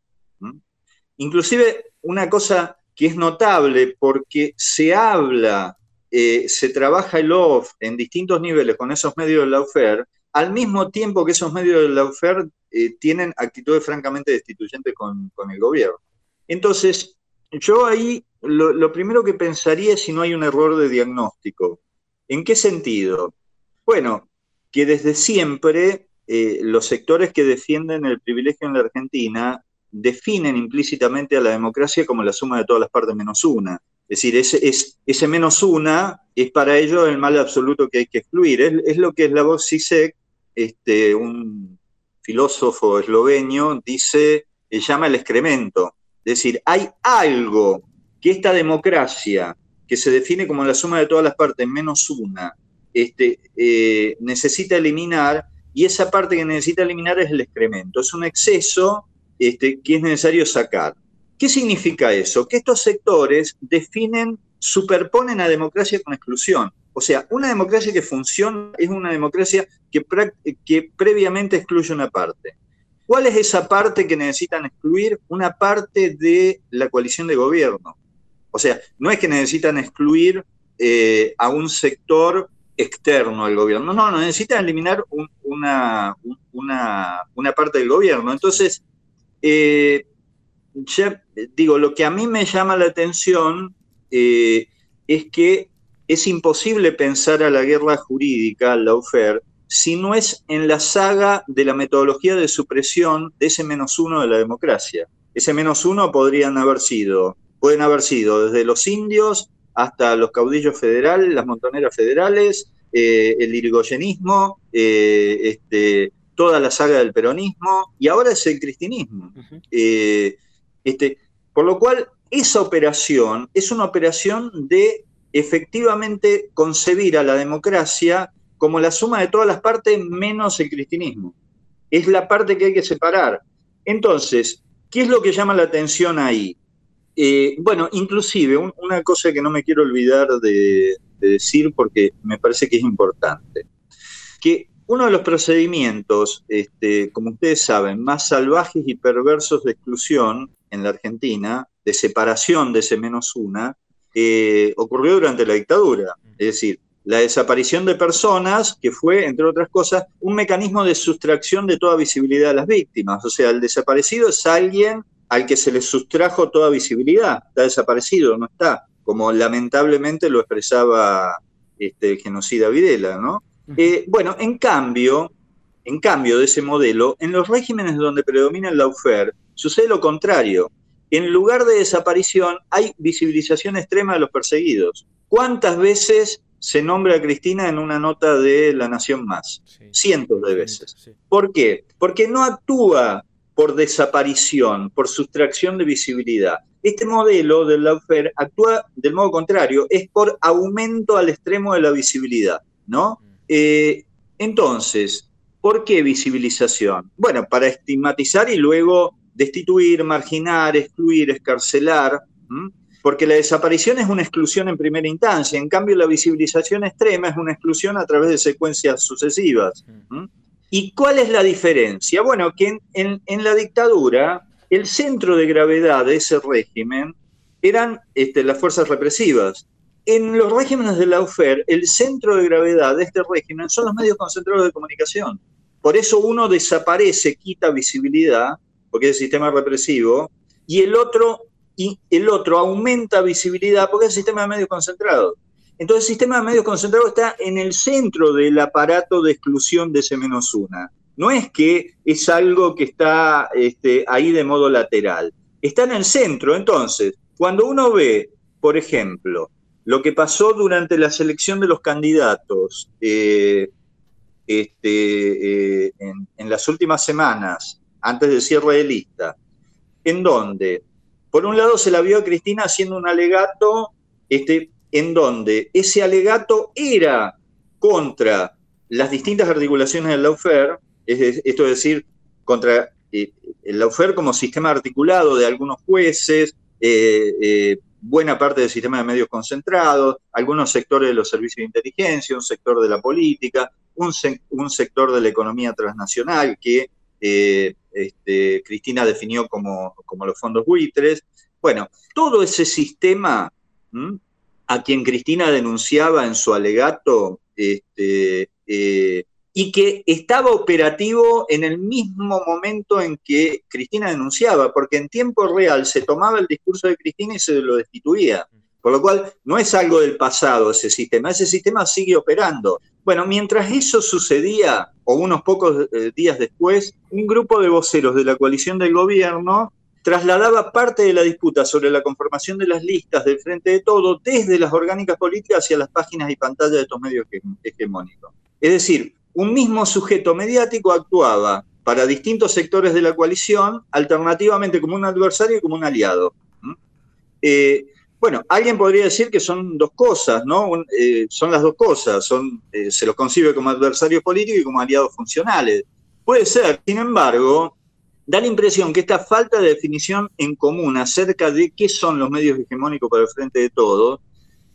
Inclusive una cosa que es notable porque se habla, eh, se trabaja el OFF en distintos niveles con esos medios de la UFER, al mismo tiempo que esos medios de la UFER eh, tienen actitudes francamente destituyentes con, el gobierno. Entonces, yo ahí lo, primero que pensaría es si no hay un error de diagnóstico. ¿En qué sentido? Bueno, que desde siempre eh, los sectores que defienden el privilegio en la Argentina definen implícitamente a la democracia como la suma de todas las partes menos una. Es decir, ese, ese menos una es para ellos el mal absoluto que hay que excluir. Es, lo que es la voz CISEC, este, un filósofo esloveno, dice, eh, llama el excremento. Es decir, hay algo que esta democracia, que se define como la suma de todas las partes menos una, este, eh, necesita eliminar y esa parte que necesita eliminar es el excremento. Es un exceso este, que es necesario sacar. ¿Qué significa eso? Que estos sectores definen, superponen a democracia con exclusión. O sea, una democracia que funciona es una democracia que, que previamente excluye una parte. ¿Cuál es esa parte que necesitan excluir? Una parte de la coalición de gobierno. O sea, no es que necesitan excluir eh, a un sector externo al gobierno, no, no, necesitan eliminar una, una, parte del gobierno. Entonces, eh, digo, lo que a mí me llama la atención eh, es que es imposible pensar a la guerra jurídica, al lawfare, si no es en la saga de la metodología de supresión de ese menos uno de la democracia. Ese menos uno podrían haber sido, pueden haber sido desde los indios hasta los caudillos federales, las montoneras federales, eh, el irigoyenismo, eh, este, toda la saga del peronismo, y ahora es el cristinismo. Eh, este, por lo cual, esa operación es una operación de efectivamente concebir a la democracia como la suma de todas las partes menos el cristianismo. Es la parte que hay que separar. Entonces, ¿qué es lo que llama la atención ahí? Eh, bueno, inclusive una cosa que no me quiero olvidar de, decir porque me parece que es importante, que uno de los procedimientos, este, como ustedes saben, más salvajes y perversos de exclusión en la Argentina, de separación de ese menos una, eh, ocurrió durante la dictadura. Es decir, la desaparición de personas, que fue, entre otras cosas, un mecanismo de sustracción de toda visibilidad a las víctimas. O sea, el desaparecido es alguien al que se le sustrajo toda visibilidad, está desaparecido, no está, como lamentablemente lo expresaba este, el genocida Videla, ¿no? Eh, bueno, en cambio, en cambio de ese modelo, en los regímenes donde predomina el lawfare, sucede lo contrario. En lugar de desaparición, hay visibilización extrema de los perseguidos. ¿Cuántas veces se nombra a Cristina en una nota de La Nación Más. Cientos de veces. ¿Por qué? Porque no actúa por desaparición, por sustracción de visibilidad. Este modelo del lawfare actúa del modo contrario, es por aumento al extremo de la visibilidad, ¿no? Mm. Eh, entonces, ¿por qué visibilización? Bueno, para estigmatizar y luego destituir, marginar, excluir, escarcelar porque la desaparición es una exclusión en primera instancia, en cambio la visibilización extrema es una exclusión a través de secuencias sucesivas. ¿Y cuál es la diferencia? Bueno, que en, la dictadura el centro de gravedad de ese régimen eran este, las fuerzas represivas. En los regímenes de la UFER, el centro de gravedad de este régimen son los medios concentrados de comunicación. Por eso uno desaparece, quita visibilidad, porque es el sistema represivo, y el otro y el otro aumenta visibilidad porque es el sistema de medios concentrados. Entonces el sistema de medios concentrados está en el centro del aparato de exclusión de ese menos una. No es que es algo que está este, ahí de modo lateral, está en el centro. Entonces, cuando uno ve, por ejemplo, lo que pasó durante la selección de los candidatos eh, este, eh, en las últimas semanas, antes del cierre de lista, en donde por un lado se la vio a Cristina haciendo un alegato este, en donde ese alegato era contra las distintas articulaciones del lawfare, esto es decir, contra eh, el lawfare como sistema articulado de algunos jueces, eh, eh, buena parte del sistema de medios concentrados, algunos sectores de los servicios de inteligencia, un sector de la política, un, un sector de la economía transnacional que este, Cristina definió como, los fondos buitres. Bueno, todo ese sistema a quien Cristina denunciaba en su alegato este, eh, y que estaba operativo en el mismo momento en que Cristina denunciaba, porque en tiempo real se tomaba el discurso de Cristina y se lo destituía. Por lo cual no es algo del pasado ese sistema, ese sistema sigue operando. Bueno, mientras eso sucedía, o unos pocos eh, días después, un grupo de voceros de la coalición del gobierno trasladaba parte de la disputa sobre la conformación de las listas del Frente de Todo desde las orgánicas políticas hacia las páginas y pantallas de estos medios hegemónicos. Es decir, un mismo sujeto mediático actuaba para distintos sectores de la coalición, alternativamente como un adversario y como un aliado. Bueno, alguien podría decir que son dos cosas, ¿no? Eh, son las dos cosas, son, eh, se los concibe como adversarios políticos y como aliados funcionales. Puede ser, sin embargo, da la impresión que esta falta de definición en común acerca de qué son los medios hegemónicos para el frente de todos,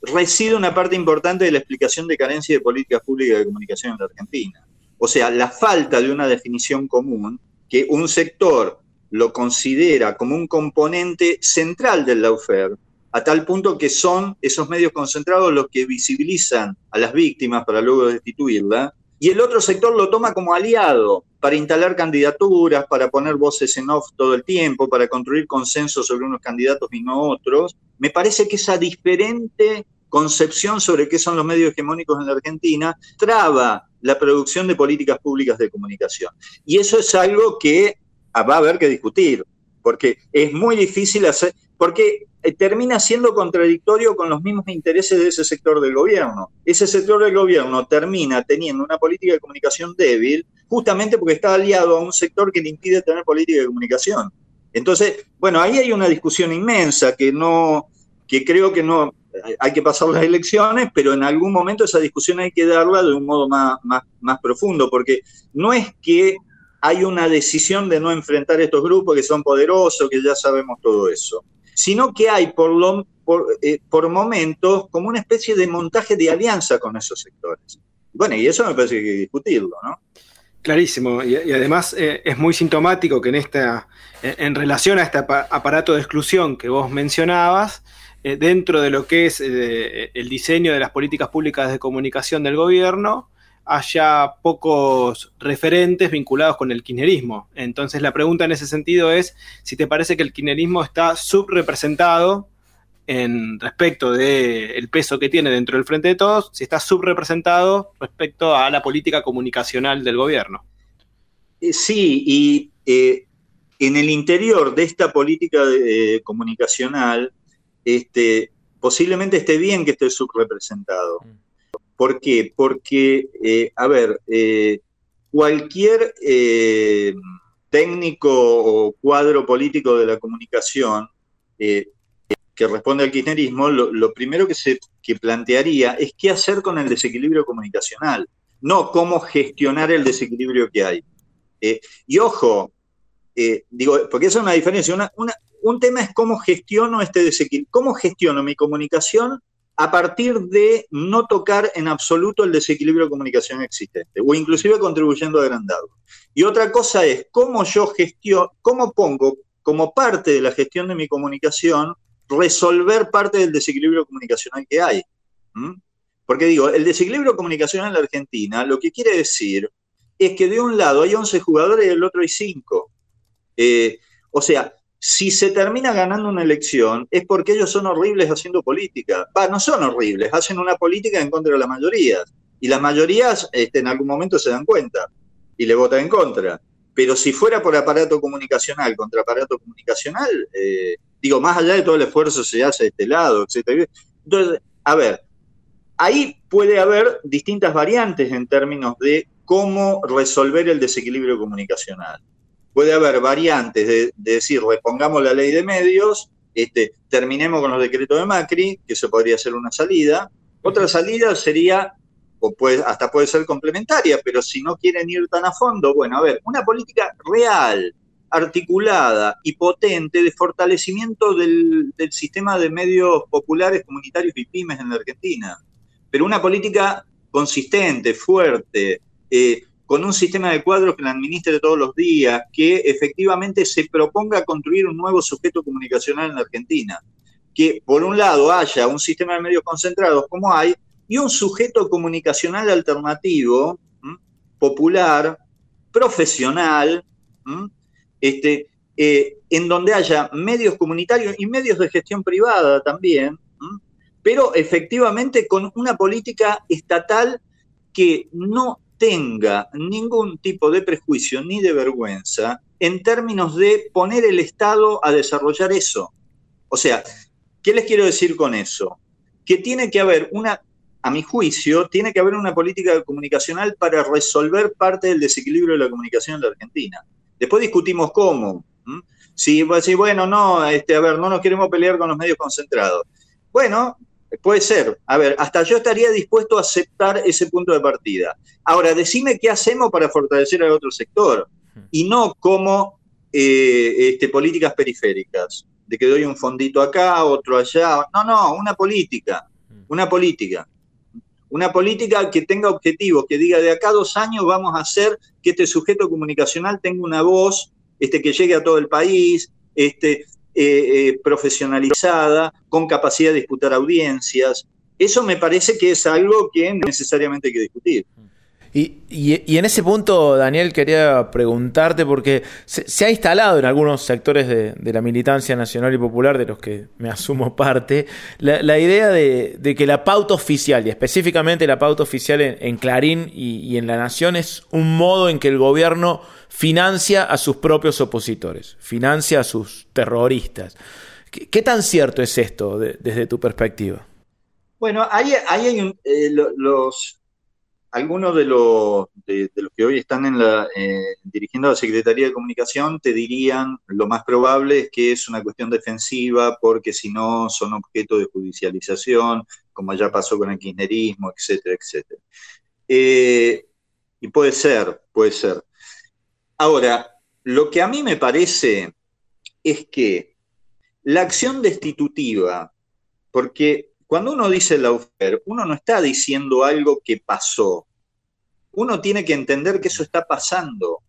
reside una parte importante de la explicación de carencia de políticas públicas de comunicación en la Argentina. O sea, la falta de una definición común, que un sector lo considera como un componente central del lawfare, a tal punto que son esos medios concentrados los que visibilizan a las víctimas para luego destituirla, y el otro sector lo toma como aliado para instalar candidaturas, para poner voces en off todo el tiempo, para construir consensos sobre unos candidatos y no otros. Me parece que esa diferente concepción sobre qué son los medios hegemónicos en la Argentina traba la producción de políticas públicas de comunicación. Y eso es algo que va a haber que discutir, porque es muy difícil hacer, porque termina siendo contradictorio con los mismos intereses de ese sector del gobierno. Ese sector del gobierno termina teniendo una política de comunicación débil justamente porque está aliado a un sector que le impide tener política de comunicación. Entonces, bueno, ahí hay una discusión inmensa que no, que creo que no, hay que pasar las elecciones, pero en algún momento esa discusión hay que darla de un modo más, más, más profundo, porque no es que hay una decisión de no enfrentar estos grupos que son poderosos, que ya sabemos todo eso sino que hay por, lo, eh, por, momentos como una especie de montaje de alianza con esos sectores. Bueno, y eso me parece que hay que discutirlo, ¿no? Clarísimo, y, además eh, es muy sintomático que en esta, en, relación a este aparato de exclusión que vos mencionabas, eh, dentro de lo que es el diseño de las políticas públicas de comunicación del gobierno, haya pocos referentes vinculados con el kirchnerismo. Entonces la pregunta en ese sentido es si te parece que el kirchnerismo está subrepresentado en respecto del peso que tiene dentro del Frente de Todos, si está subrepresentado respecto a la política comunicacional del gobierno. Eh, sí, y eh, en el interior de esta política eh, comunicacional, este, posiblemente esté bien que esté subrepresentado. Mm. ¿Por qué? Porque, eh, a ver, eh, cualquier eh, técnico o cuadro político de la comunicación que responde al kirchnerismo, lo, primero que se plantearía es qué hacer con el desequilibrio comunicacional, no cómo gestionar el desequilibrio que hay. y ojo, digo, porque esa es una diferencia. un tema es cómo gestiono este desequilibrio, cómo gestiono mi comunicación a partir de no tocar en absoluto el desequilibrio de comunicación existente, o inclusive contribuyendo a agrandarlo. Y otra cosa es cómo yo gestiono, cómo pongo como parte de la gestión de mi comunicación resolver parte del desequilibrio comunicacional que hay. Porque digo, el desequilibrio comunicacional en la Argentina lo que quiere decir es que de un lado hay 11 jugadores y del otro hay 5. Eh, o sea, si se termina ganando una elección es porque ellos son horribles haciendo política. Va, no son horribles, hacen una política en contra de la mayoría. Y las mayorías este, en algún momento se dan cuenta y le votan en contra. Pero si fuera por aparato comunicacional contra aparato comunicacional, eh, digo, más allá de todo el esfuerzo se hace de este lado, etc. Entonces, a ver, ahí puede haber distintas variantes en términos de cómo resolver el desequilibrio comunicacional puede haber variantes de, decir, repongamos la ley de medios, este, terminemos con los decretos de Macri, que eso podría ser una salida. Otra salida sería, o puede, hasta puede ser complementaria, pero si no quieren ir tan a fondo, bueno, a ver, una política real, articulada y potente de fortalecimiento del, sistema de medios populares, comunitarios y pymes en la Argentina. Pero una política consistente, fuerte, eh, con un sistema de cuadros que la administre todos los días, que efectivamente se proponga construir un nuevo sujeto comunicacional en la Argentina. Que por un lado haya un sistema de medios concentrados como hay y un sujeto comunicacional alternativo, popular, profesional, este, eh, en donde haya medios comunitarios y medios de gestión privada también, pero efectivamente con una política estatal que no tenga ningún tipo de prejuicio ni de vergüenza en términos de poner el Estado a desarrollar eso. O sea, ¿qué les quiero decir con eso? Que tiene que haber una, a mi juicio, tiene que haber una política comunicacional para resolver parte del desequilibrio de la comunicación en la Argentina. Después discutimos cómo. Si, bueno, no, este, a ver, no nos queremos pelear con los medios concentrados. Bueno, puede ser. A ver, hasta yo estaría dispuesto a aceptar ese punto de partida. Ahora, decime qué hacemos para fortalecer al otro sector y no como eh, este, políticas periféricas, de que doy un fondito acá, otro allá. No, no, una política, una política. Una política que tenga objetivos, que diga de acá a dos años vamos a hacer que este sujeto comunicacional tenga una voz este, que llegue a todo el país, este, eh, eh, profesionalizada, con capacidad de disputar audiencias. Eso me parece que es algo que necesariamente hay que discutir. Y, en ese punto, Daniel, quería preguntarte, porque se, ha instalado en algunos sectores de, la militancia nacional y popular, de los que me asumo parte, la, idea de, que la pauta oficial, y específicamente la pauta oficial en, Clarín y, en La Nación, es un modo en que el gobierno financia a sus propios opositores, financia a sus terroristas. ¿Qué, tan cierto es esto desde tu perspectiva? Bueno, hay un, eh, los algunos de los, de, los que hoy están en la, eh, dirigiendo la Secretaría de Comunicación te dirían lo más probable es que es una cuestión defensiva porque si no son objeto de judicialización, como ya pasó con el kirchnerismo, etcétera, etcétera. Eh, y puede ser, puede ser. Ahora, lo que a mí me parece es que la acción destitutiva, porque cuando uno dice laufer, uno no está diciendo algo que pasó. Uno tiene que entender que eso está pasando,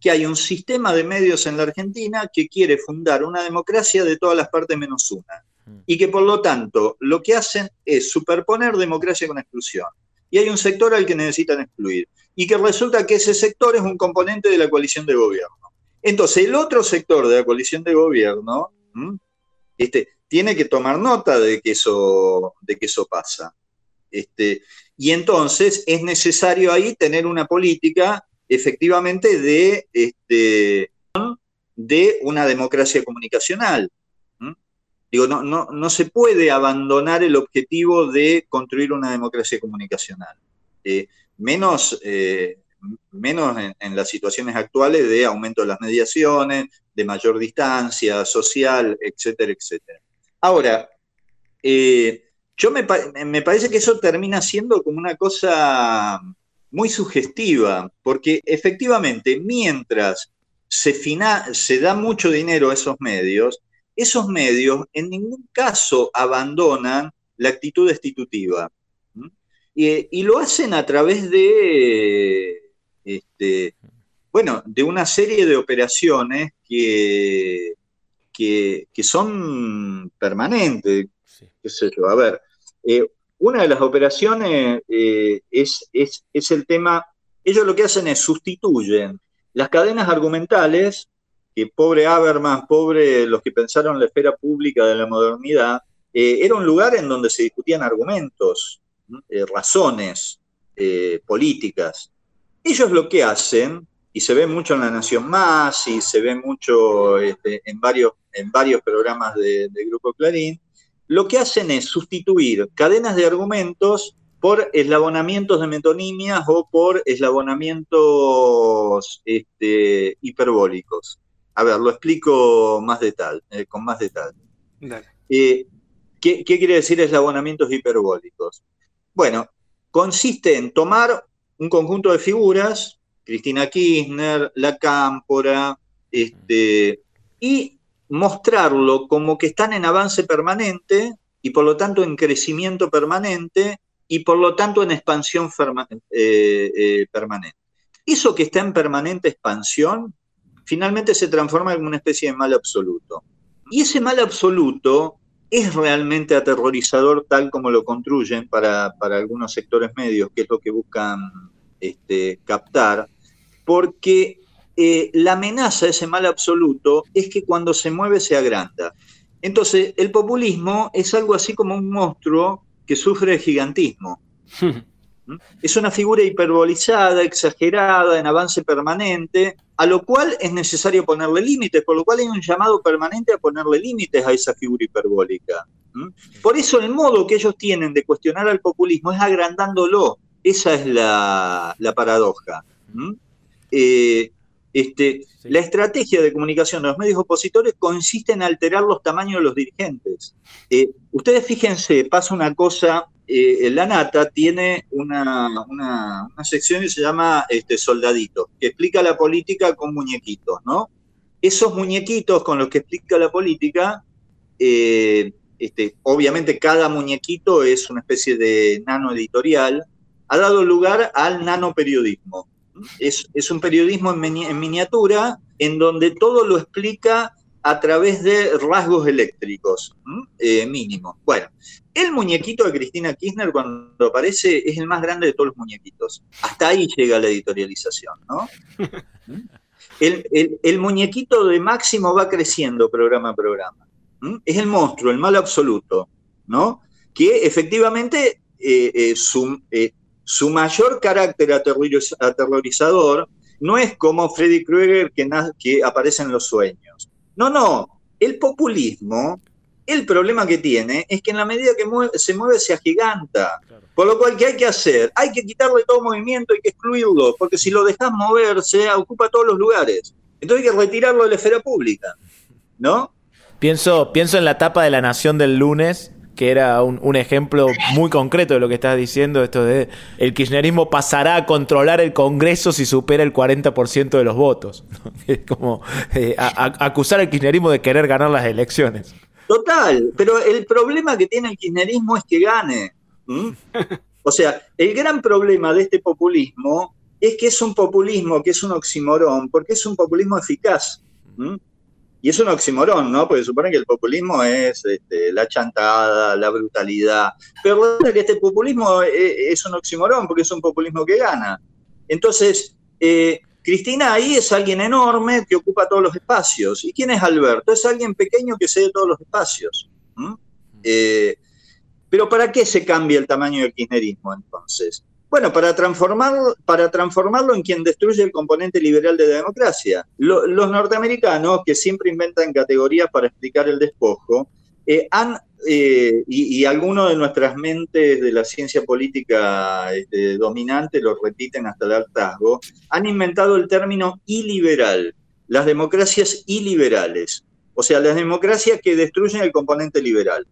que hay un sistema de medios en la Argentina que quiere fundar una democracia de todas las partes menos una. Y que por lo tanto lo que hacen es superponer democracia con exclusión. Y hay un sector al que necesitan excluir. Y que resulta que ese sector es un componente de la coalición de gobierno. Entonces, el otro sector de la coalición de gobierno, este, tiene que tomar nota de que eso, de que eso pasa. Este, y entonces es necesario ahí tener una política efectivamente de, este, de una democracia comunicacional. Digo, no, no, no, se puede abandonar el objetivo de construir una democracia comunicacional. Eh, menos eh, menos en, las situaciones actuales de aumento de las mediaciones, de mayor distancia social, etcétera, etcétera. Ahora, eh, yo me, parece que eso termina siendo como una cosa muy sugestiva, porque efectivamente, mientras se da mucho dinero a esos medios, esos medios en ningún caso abandonan la actitud destitutiva. Y, lo hacen a través de, este, bueno, de una serie de operaciones que, que, son permanentes. ¿Qué sé yo? A ver, eh, una de las operaciones eh, es, es, el tema, ellos lo que hacen es sustituyen las cadenas argumentales, pobre Habermas, pobre los que pensaron la esfera pública de la modernidad, eh, era un lugar en donde se discutían argumentos, razones políticas. Ellos lo que hacen y se ve mucho en La Nación Más y se ve mucho este, en, varios, en varios programas del Grupo Clarín, lo que hacen es sustituir cadenas de argumentos por eslabonamientos de metonimias o por eslabonamientos este, hiperbólicos. A ver, lo explico más eh, con más detalle. Eh, ¿qué, ¿Qué quiere decir eslabonamientos hiperbólicos? Bueno, consiste en tomar un conjunto de figuras Cristina Kirchner, La Cámpora, este, y mostrarlo como que están en avance permanente y por lo tanto en crecimiento permanente y por lo tanto en expansión eh, eh, permanente. Eso que está en permanente expansión finalmente se transforma en una especie de mal absoluto. Y ese mal absoluto es realmente aterrorizador tal como lo construyen para, algunos sectores medios, que es lo que buscan este, captar, porque eh, la amenaza, ese mal absoluto, es que cuando se mueve se agranda. Entonces, el populismo es algo así como un monstruo que sufre de gigantismo. Es una figura hiperbolizada, exagerada, en avance permanente, a lo cual es necesario ponerle límites, por lo cual hay un llamado permanente a ponerle límites a esa figura hiperbólica. Por eso el modo que ellos tienen de cuestionar al populismo es agrandándolo. Esa es la, paradoja. ¿Mm? Eh, Este, Sí. La estrategia de comunicación de los medios opositores consiste en alterar los tamaños de los dirigentes. Eh, ustedes fíjense, pasa una cosa, eh, la Nata tiene una, sección que se llama este, Soldaditos, que explica la política con muñequitos, ¿no? Esos muñequitos con los que explica la política, eh, este, obviamente cada muñequito es una especie de nano editorial, ha dado lugar al nanoperiodismo. Es, es un periodismo en miniatura en donde todo lo explica a través de rasgos eléctricos eh, mínimos. Bueno, el muñequito de Cristina Kirchner cuando aparece es el más grande de todos los muñequitos. Hasta ahí llega la editorialización, ¿no? El, muñequito de Máximo va creciendo programa a programa. Es el monstruo, el mal absoluto, ¿no? Que efectivamente eh, eh, su, eh, su mayor carácter aterroriz- aterrorizador no es como Freddy Krueger que aparece en los sueños. No, no. El populismo, el problema que tiene es que en la medida que se mueve se agiganta. Por lo cual, ¿qué hay que hacer? Hay que quitarle todo movimiento, hay que excluirlo, porque si lo dejas moverse, ocupa todos los lugares. Entonces hay que retirarlo de la esfera pública, ¿no? Pienso, pienso en la tapa de La Nación del lunes, que era un, ejemplo muy concreto de lo que estás diciendo, esto de el kirchnerismo pasará a controlar el Congreso si supera el 40% de los votos. Es como eh, acusar al kirchnerismo de querer ganar las elecciones. Total, pero el problema que tiene el kirchnerismo es que gane. O sea, el gran problema de este populismo es que es un populismo que es un oximorón, porque es un populismo eficaz. ¿m? Y es un oximorón, ¿no? Porque supone que el populismo es este, la chantada, la brutalidad. Pero que este populismo eh, es un oximorón, porque es un populismo que gana. Entonces, eh, Cristina ahí es alguien enorme que ocupa todos los espacios. ¿Y quién es Alberto? Es alguien pequeño que cede todos los espacios. ¿m? Eh, pero ¿para qué se cambia el tamaño del kirchnerismo entonces? Bueno, para transformarlo, para transformarlo en quien destruye el componente liberal de la democracia. Lo- los norteamericanos, que siempre inventan categorías para explicar el despojo, eh, han, eh, y, y algunos de nuestras mentes de la ciencia política este, dominante lo repiten hasta el hartazgo, han inventado el término iliberal, las democracias iliberales, o sea, las democracias que destruyen el componente liberal.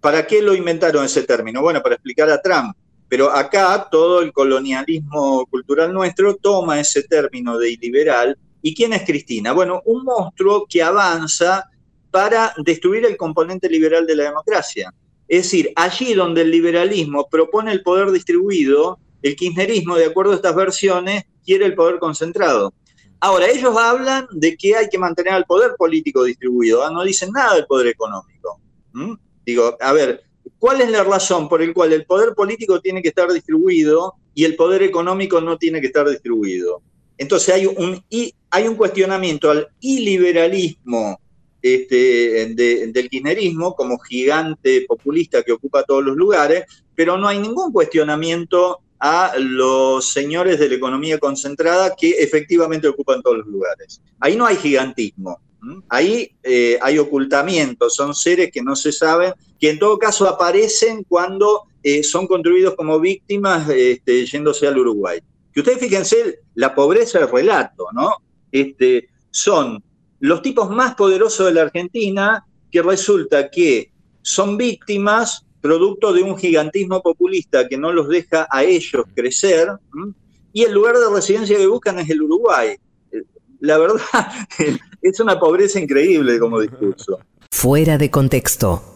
¿Para qué lo inventaron ese término? Bueno, para explicar a Trump. Pero acá todo el colonialismo cultural nuestro toma ese término de iliberal. ¿Y quién es Cristina? Bueno, un monstruo que avanza para destruir el componente liberal de la democracia. Es decir, allí donde el liberalismo propone el poder distribuido, el kirchnerismo, de acuerdo a estas versiones, quiere el poder concentrado. Ahora, ellos hablan de que hay que mantener al poder político distribuido, ¿ah? no dicen nada del poder económico. ¿Mm? Digo, a ver, ¿cuál es la razón por la cual el poder político tiene que estar distribuido y el poder económico no tiene que estar distribuido? Entonces hay un, hay un cuestionamiento al iliberalismo este, de- del kirchnerismo como gigante populista que ocupa todos los lugares, pero no hay ningún cuestionamiento a los señores de la economía concentrada que efectivamente ocupan todos los lugares. Ahí no hay gigantismo, ahí eh, hay ocultamiento, son seres que no se saben, que en todo caso aparecen cuando eh, son construidos como víctimas este, yéndose al Uruguay. Que ustedes fíjense la pobreza del relato, ¿no? Este, son los tipos más poderosos de la Argentina que resulta que son víctimas producto de un gigantismo populista que no los deja a ellos crecer, y el lugar de residencia que buscan es el Uruguay. Eh, La verdad, es una pobreza increíble como discurso. Fuera de contexto.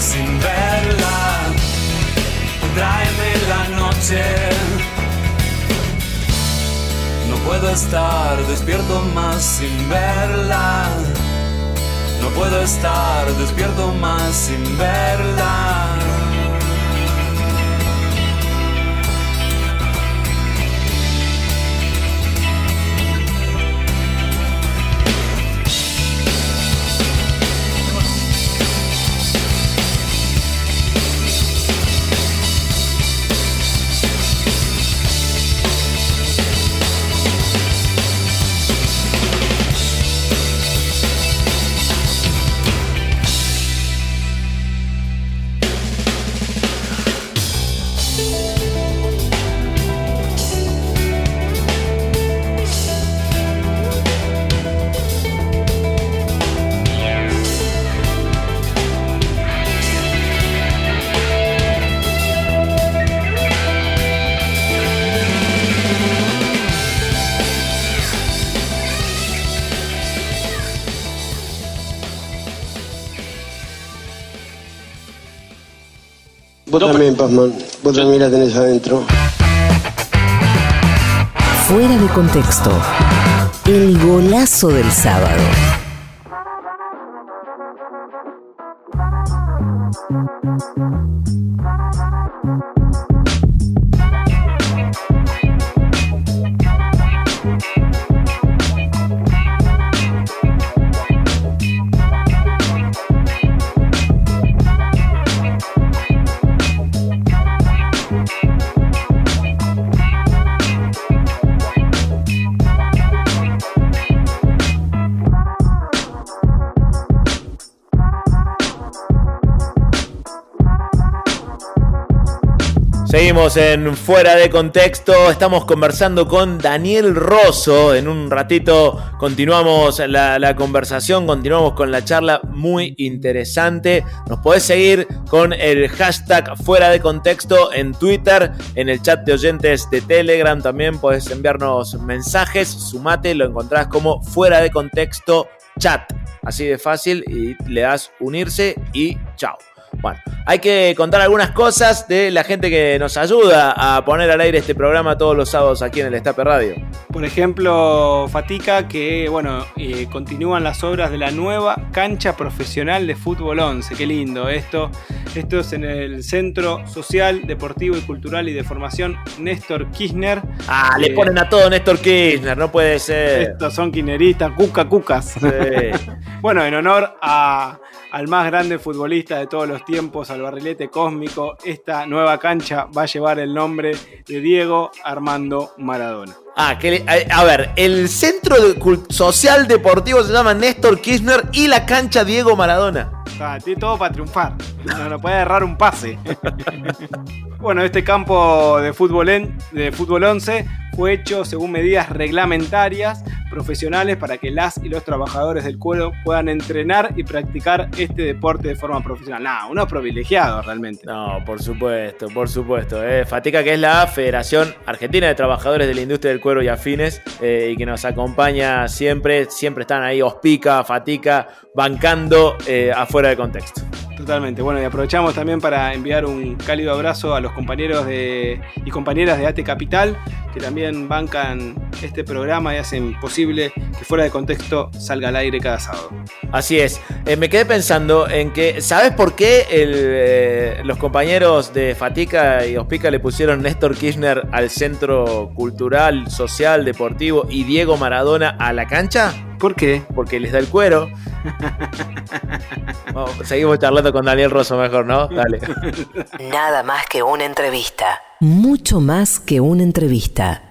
sin verla. Tráeme la noche. No puedo estar despierto más sin verla. No puedo estar despierto más sin verla. también, Pazman. Vos también la tenés adentro. Fuera de contexto. El golazo del sábado. En Fuera de Contexto, estamos conversando con Daniel Rosso, en un ratito continuamos la, la, conversación, continuamos con la charla muy interesante, nos podés seguir con el hashtag Fuera de Contexto en Twitter, en el chat de oyentes de Telegram. También podés enviarnos mensajes, sumate, lo encontrás como Fuera de Contexto Chat, así de fácil y le das unirse y chao. Bueno, hay que contar algunas cosas de la gente que nos ayuda a poner al aire este programa todos los sábados aquí en el Estape Radio. Por ejemplo, Fatica, que bueno, eh, continúan las obras de la nueva cancha profesional de fútbol 11. Qué lindo esto. Esto es en el Centro Social, Deportivo y Cultural y de Formación Néstor Kirchner. Ah, le ponen a todo Néstor Kirchner, no puede ser. Estos son kirchneristas, cuca cucas. Sí. bueno, en honor a, al más grande futbolista de todos los tiempos, al barrilete cósmico, esta nueva cancha va a llevar el nombre de Diego Armando Maradona. Ah, que, a, a, ver, el centro social deportivo se llama Néstor Kirchner y la cancha Diego Maradona. Ah, tiene todo para triunfar. No, no puede errar un pase. bueno, este campo de fútbol, en, de fútbol 11 fue hecho según medidas reglamentarias profesionales para que las y los trabajadores del cuero puedan entrenar y practicar este deporte de forma profesional. No, uno privilegiado realmente. No, por supuesto, por supuesto. Eh. Fatica, que es la Federación Argentina de Trabajadores de la Industria del Cuero y Afines eh, y que nos acompaña siempre, siempre están ahí, Ospica, Fatica, bancando eh, afuera de contexto. Totalmente. Bueno, y aprovechamos también para enviar un cálido abrazo a los compañeros de, y compañeras de ATE Capital, que también bancan este programa y hacen posible que fuera de contexto salga al aire cada sábado. Así es. Eh, me quedé pensando en que, ¿sabes por qué eh, los compañeros de Fatica y Ospica le pusieron Néstor Kirchner al Centro Cultural, Social, Deportivo y Diego Maradona a la cancha? ¿Por qué? Porque les da el cuero. Vamos, seguimos charlando con Daniel Rosso mejor, ¿no? Dale. Nada más que una entrevista. Mucho más que una entrevista.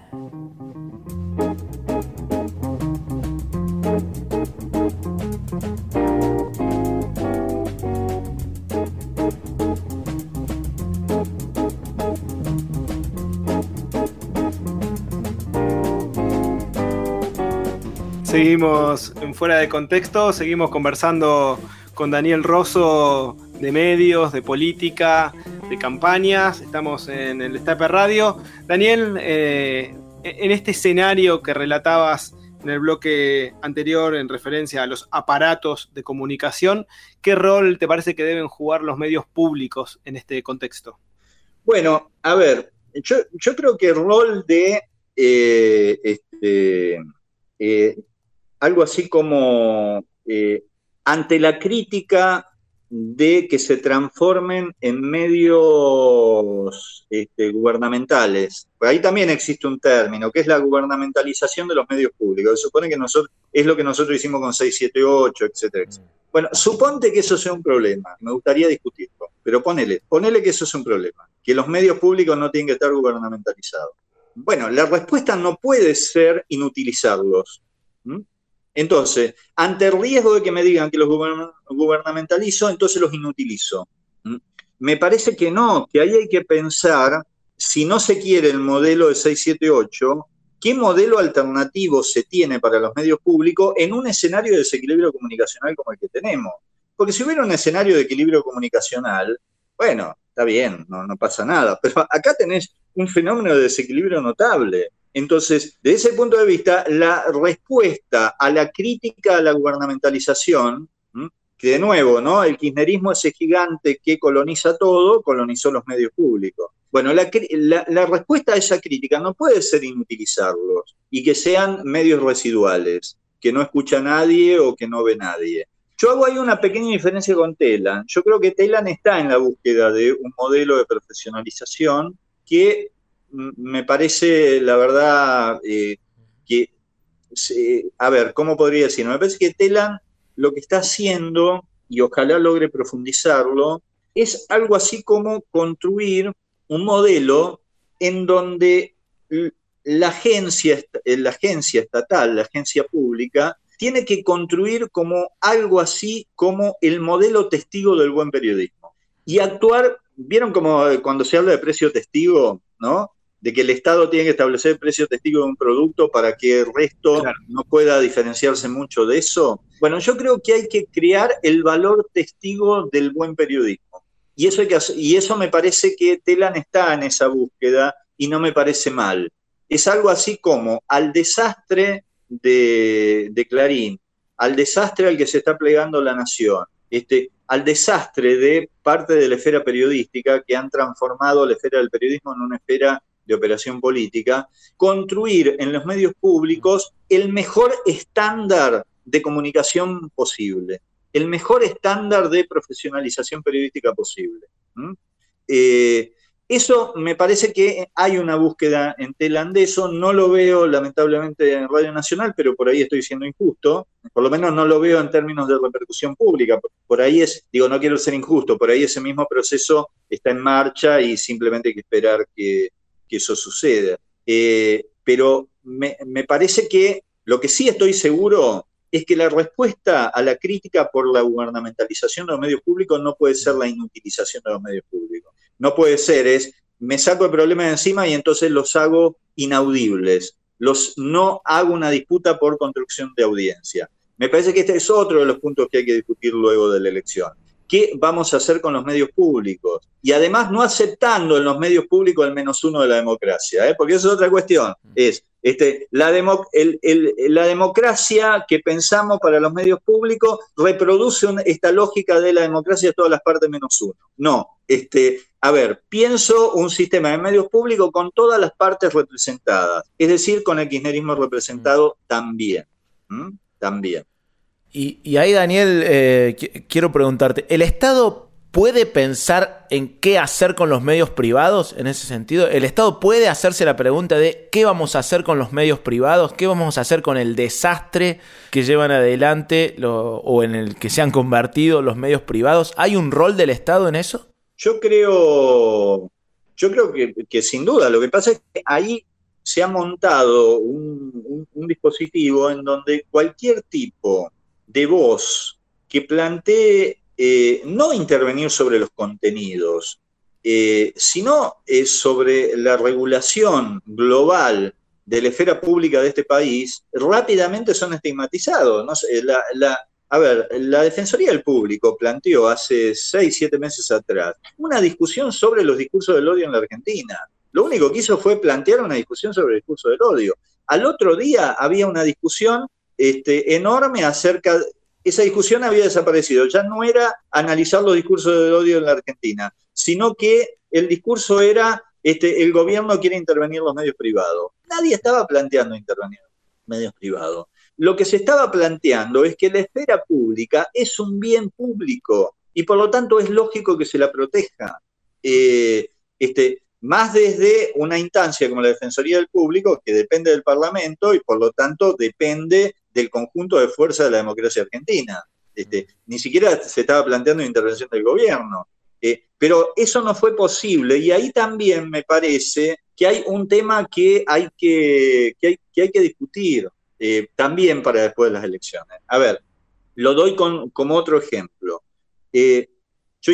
Seguimos en fuera de contexto, seguimos conversando con Daniel Rosso de medios, de política, de campañas. Estamos en el Estape Radio. Daniel, eh, en este escenario que relatabas en el bloque anterior en referencia a los aparatos de comunicación, ¿qué rol te parece que deben jugar los medios públicos en este contexto? Bueno, a ver, yo, yo creo que el rol de eh, este, eh, algo así como eh, ante la crítica de que se transformen en medios este, gubernamentales. Ahí también existe un término, que es la gubernamentalización de los medios públicos. Se supone que nosotros, es lo que nosotros hicimos con 678, etcétera, etcétera. Bueno, suponte que eso sea un problema. Me gustaría discutirlo, pero ponele, ponele que eso es un problema, que los medios públicos no tienen que estar gubernamentalizados. Bueno, la respuesta no puede ser inutilizarlos. Entonces, ante el riesgo de que me digan que los gubernamentalizo, entonces los inutilizo. ¿Mm? Me parece que no, que ahí hay que pensar, si no se quiere el modelo de 678, ¿qué modelo alternativo se tiene para los medios públicos en un escenario de desequilibrio comunicacional como el que tenemos? Porque si hubiera un escenario de equilibrio comunicacional, bueno, está bien, no, no pasa nada, pero acá tenés un fenómeno de desequilibrio notable. Entonces, de ese punto de vista, la respuesta a la crítica a la gubernamentalización, que de nuevo, ¿no? El kirchnerismo, ese gigante que coloniza todo, colonizó los medios públicos. Bueno, la, la, respuesta a esa crítica no puede ser inutilizarlos y que sean medios residuales, que no escucha nadie o que no ve nadie. Yo hago ahí una pequeña diferencia con Telan. Yo creo que Telan está en la búsqueda de un modelo de profesionalización que me parece, la verdad, eh, que, eh, a ver, ¿cómo podría decirlo? Me parece que Telan lo que está haciendo, y ojalá logre profundizarlo, es algo así como construir un modelo en donde la agencia, la agencia estatal, la agencia pública, tiene que construir como algo así como el modelo testigo del buen periodismo y actuar ¿vieron como cuando se habla de precio testigo, ¿no? De que el Estado tiene que establecer el precio testigo de un producto para que el resto no pueda diferenciarse mucho de eso. Bueno, yo creo que hay que crear el valor testigo del buen periodismo. Y eso, hay que y eso me parece que Telan está en esa búsqueda y no me parece mal. Es algo así como al desastre de, de Clarín, al desastre al que se está plegando la nación, este, al desastre de parte de la esfera periodística que han transformado la esfera del periodismo en una esfera de operación política, construir en los medios públicos el mejor estándar de comunicación posible, el mejor estándar de profesionalización periodística posible. Eh, eso me parece que hay una búsqueda en Telan de eso, no lo veo lamentablemente en Radio Nacional, pero por ahí estoy siendo injusto, por lo menos no lo veo en términos de repercusión pública, por ahí es, digo, no quiero ser injusto, por ahí ese mismo proceso está en marcha y simplemente hay que esperar que, eso suceda. Eh, pero me, me parece que lo que sí estoy seguro es que la respuesta a la crítica por la gubernamentalización de los medios públicos no puede ser la inutilización de los medios públicos no puede ser, es me saco el problema de encima y entonces los hago inaudibles. Los, no hago una disputa por construcción de audiencia. Me parece que este es otro de los puntos que hay que discutir luego de la elección. ¿Qué vamos a hacer con los medios públicos? Y además no aceptando en los medios públicos el menos uno de la democracia, ¿eh? porque eso es otra cuestión. Es este, la, la, democracia que pensamos para los medios públicos reproduce esta lógica de la democracia de todas las partes menos uno. No, este, a ver, pienso un sistema de medios públicos con todas las partes representadas, es decir, con el kirchnerismo representado también. También. Y, ahí, Daniel, eh, quiero preguntarte, ¿el Estado puede pensar en qué hacer con los medios privados en ese sentido? ¿El Estado puede hacerse la pregunta de qué vamos a hacer con los medios privados? ¿Qué vamos a hacer con el desastre que llevan adelante o en el que se han convertido los medios privados? ¿Hay un rol del Estado en eso? Yo creo, yo creo que, sin duda. Lo que pasa es que ahí se ha montado un dispositivo en donde cualquier tipo de voz que plantee eh, no intervenir sobre los contenidos, eh, sino eh, sobre la regulación global de la esfera pública de este país, rápidamente son estigmatizados. a ver, la Defensoría del Público planteó hace seis, siete meses atrás una discusión sobre los discursos del odio en la Argentina. Lo único que hizo fue plantear una discusión sobre el discurso del odio. Al otro día había una discusión este, enorme acerca esa discusión había desaparecido. Ya no era analizar los discursos de odio en la Argentina, sino que el discurso era este, el gobierno quiere intervenir los medios privados. Nadie estaba planteando intervenir los medios privados. Lo que se estaba planteando es que la esfera pública es un bien público y por lo tanto es lógico que se la proteja. Eh, este, más desde una instancia como la Defensoría del Público, que depende del Parlamento y por lo tanto depende del conjunto de fuerza de la democracia argentina. Este, ni siquiera se estaba planteando intervención del gobierno. Eh, pero eso no fue posible y ahí también me parece que hay un tema que hay que, que, hay, que, discutir eh, también para después de las elecciones. A ver, lo doy como otro ejemplo. Eh, yo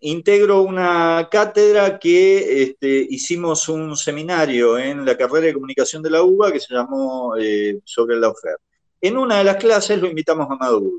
integro una cátedra que este, hicimos un seminario en la carrera de comunicación de la UBA que se llamó sobre la oferta. En una de las clases lo invitamos a Maduro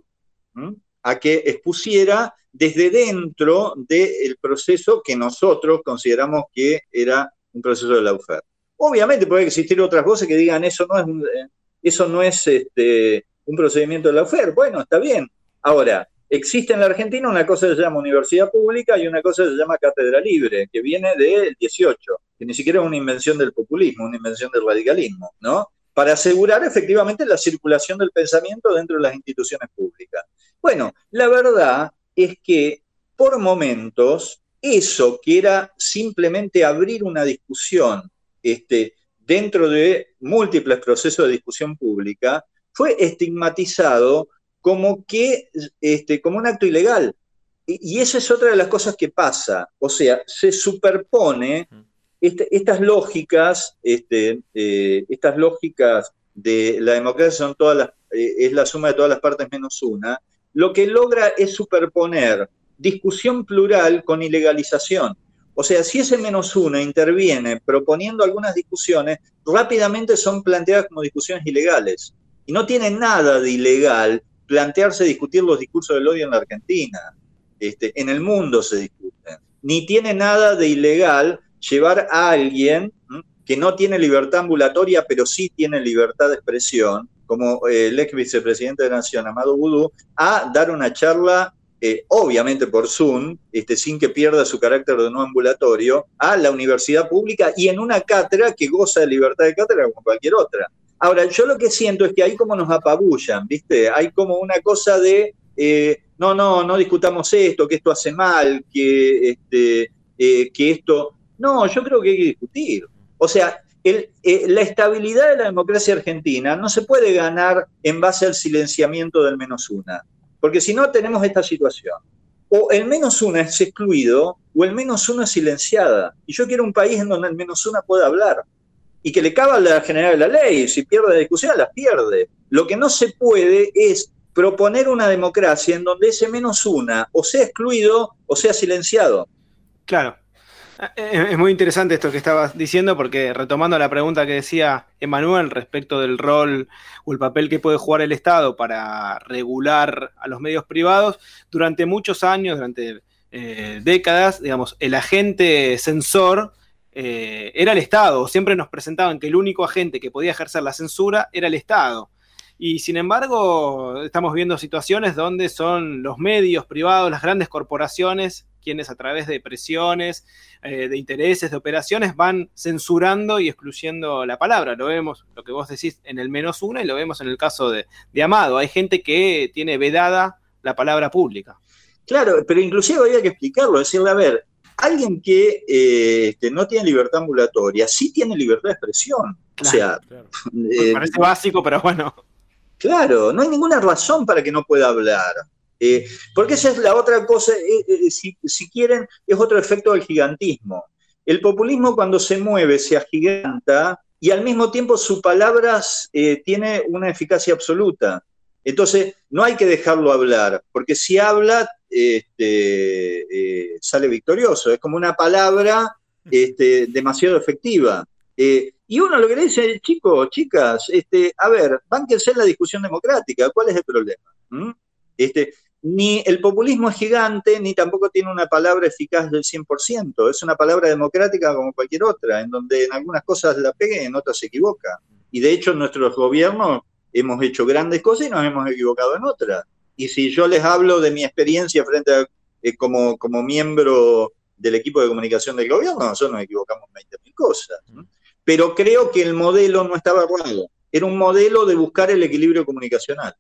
a que expusiera desde dentro del proceso que nosotros consideramos que era un proceso de la oferta. Obviamente puede existir otras voces que digan eso no es, eh, eso no es este, un procedimiento de la oferta. Bueno, está bien. Ahora, existe en la Argentina una cosa que se llama universidad pública y una cosa que se llama cátedra libre, que viene del 18, que ni siquiera es una invención del populismo, una invención del radicalismo, ¿no? Para asegurar efectivamente la circulación del pensamiento dentro de las instituciones públicas. Bueno, la verdad es que por momentos eso que era simplemente abrir una discusión este, dentro de múltiples procesos de discusión pública, fue estigmatizado como que este, como un acto ilegal. Y, y, esa es otra de las cosas que pasa. O sea, se superpone este, estas lógicas, este, eh, estas lógicas de la democracia son todas las, eh, es la suma de todas las partes menos una, lo que logra es superponer discusión plural con ilegalización. O sea, si ese menos uno interviene proponiendo algunas discusiones, rápidamente son planteadas como discusiones ilegales. Y no tiene nada de ilegal plantearse discutir los discursos del odio en la Argentina. Este, en el mundo se discuten. Ni tiene nada de ilegal llevar a alguien que no tiene libertad ambulatoria, pero sí tiene libertad de expresión, como eh, el ex vicepresidente de la Nación, Amado Vudú, a dar una charla, eh, obviamente por Zoom, este, sin que pierda su carácter de no ambulatorio, a la universidad pública y en una cátedra que goza de libertad de cátedra como cualquier otra. Ahora, yo lo que siento es que ahí como nos apabullan, ¿viste? Hay como una cosa de, eh, no, no, no discutamos esto, que esto hace mal, que, este, que esto... No, yo creo que hay que discutir. O sea, eh, la estabilidad de la democracia argentina no se puede ganar en base al silenciamiento del menos una, porque si no tenemos esta situación. O el menos una es excluido o el menos uno es silenciada. Y yo quiero un país en donde el menos una pueda hablar y que le caba la general de la ley. Si pierde la discusión, la pierde. Lo que no se puede es proponer una democracia en donde ese menos una o sea excluido o sea silenciado. Claro, es muy interesante esto que estabas diciendo porque retomando la pregunta que decía Emanuel respecto del rol o el papel que puede jugar el Estado para regular a los medios privados, durante muchos años, durante eh, décadas, digamos, el agente censor eh, era el Estado. Siempre nos presentaban que el único agente que podía ejercer la censura era el Estado. Y sin embargo, estamos viendo situaciones donde son los medios privados, las grandes corporaciones, quienes a través de presiones, eh, de intereses, de operaciones, van censurando y excluyendo la palabra. Lo vemos, lo que vos decís, en el menos uno y lo vemos en el caso de, Amado. Hay gente que tiene vedada la palabra pública. Claro, pero inclusive había que explicarlo, decirle, a ver, alguien que este, no tiene libertad ambulatoria sí tiene libertad de expresión. o sea, eh, parece básico, pero bueno. Claro, no hay ninguna razón para que no pueda hablar. Eh, porque esa es la otra cosa, eh, eh, si, quieren, es otro efecto del gigantismo. El populismo cuando se mueve se agiganta y al mismo tiempo sus palabras tiene una eficacia absoluta. Entonces, no hay que dejarlo hablar, porque si habla, este, sale victorioso. Es como una palabra este, demasiado efectiva. y uno lo que le dice, chicos, chicas, este, a ver, bánquense en la discusión democrática, ¿cuál es el problema? ¿Mm? Este, ni el populismo es gigante, ni tampoco tiene una palabra eficaz del 100%. Es una palabra democrática como cualquier otra, en donde en algunas cosas la pega y en otras se equivoca. Y de hecho, nuestros gobiernos hemos hecho grandes cosas y nos hemos equivocado en otras. Y si yo les hablo de mi experiencia frente a, eh, como, como miembro del equipo de comunicación del gobierno, nosotros nos equivocamos 20.000 cosas. Pero creo que el modelo no estaba errado. Era un modelo de buscar el equilibrio comunicacional.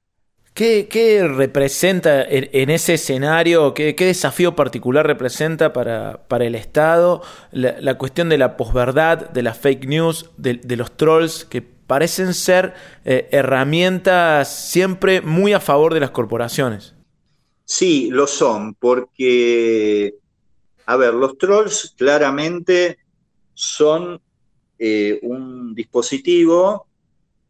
¿Qué, representa en, ese escenario, qué, desafío particular representa para, el Estado la, cuestión de la posverdad, de las fake news, de, los trolls, que parecen ser eh, herramientas siempre muy a favor de las corporaciones? Sí, lo son, porque, a ver, los trolls claramente son eh, un dispositivo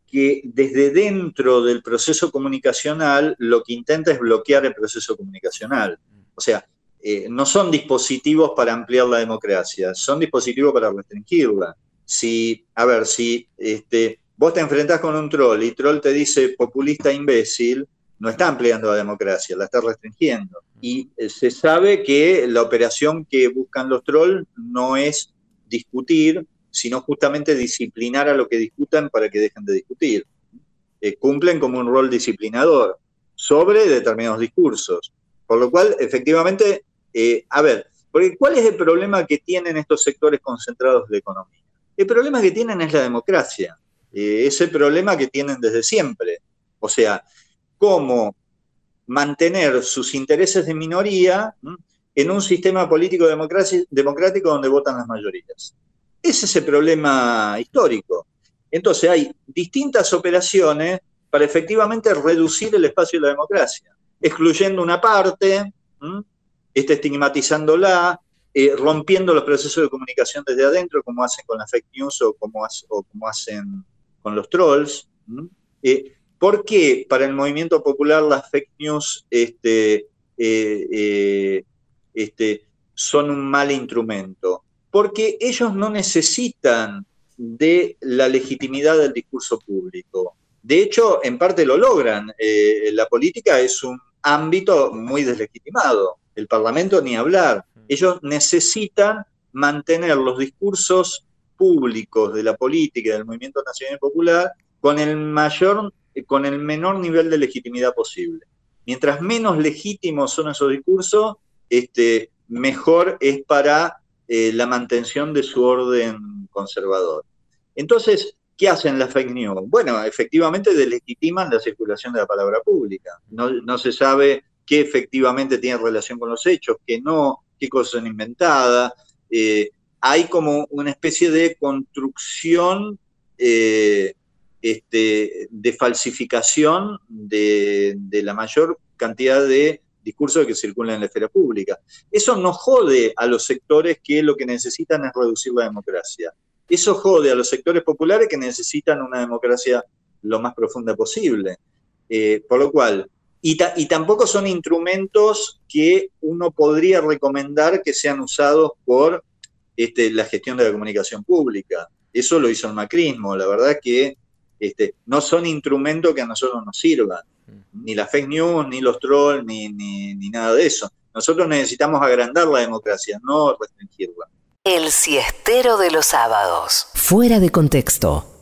que desde dentro del proceso comunicacional lo que intenta es bloquear el proceso comunicacional. O sea, eh, no son dispositivos para ampliar la democracia, son dispositivos para restringirla. Si, a ver, si este, vos te enfrentás con un troll y troll te dice populista imbécil, no está ampliando la democracia, la está restringiendo. Y eh, se sabe que la operación que buscan los trolls no es discutir, sino justamente disciplinar a lo que discutan para que dejen de discutir. Eh, cumplen como un rol disciplinador sobre determinados discursos. Por lo cual, efectivamente, eh, a ver, porque ¿cuál es el problema que tienen estos sectores concentrados de economía? El problema que tienen es la democracia. Eh, es el problema que tienen desde siempre. O sea, cómo mantener sus intereses de minoría en un sistema político democrático donde votan las mayorías. Ese es el problema histórico. Entonces hay distintas operaciones para efectivamente reducir el espacio de la democracia, excluyendo una parte, este, estigmatizándola, eh, rompiendo los procesos de comunicación desde adentro, como hacen con las fake news o como, como hacen con los trolls. Eh, ¿Por qué para el movimiento popular las fake news este, eh, este, son un mal instrumento, porque ellos no necesitan de la legitimidad del discurso público. De hecho, en parte lo logran. Eh, la política es un ámbito muy deslegitimado. El Parlamento ni hablar. Ellos necesitan mantener los discursos públicos de la política del movimiento nacional y popular con el mayor, con el menor nivel de legitimidad posible. Mientras menos legítimos son esos discursos, este, mejor es para eh, la mantención de su orden conservador. Entonces, ¿qué hacen las fake news? Bueno, efectivamente delegitiman la circulación de la palabra pública. No, se sabe qué efectivamente tiene relación con los hechos, qué no, qué cosas son inventadas. Eh, hay como una especie de construcción eh, este, de falsificación de, la mayor cantidad de discursos que circulan en la esfera pública. Eso no jode a los sectores que lo que necesitan es reducir la democracia. Eso jode a los sectores populares que necesitan una democracia lo más profunda posible. Eh, por lo cual, y, tampoco son instrumentos que uno podría recomendar que sean usados por este, la gestión de la comunicación pública. Eso lo hizo el macrismo. La verdad que este, no son instrumentos que a nosotros nos sirvan. Ni la fake news, ni los trolls, ni, ni nada de eso. Nosotros necesitamos agrandar la democracia, no restringirla. El siestero de los sábados. Fuera de contexto.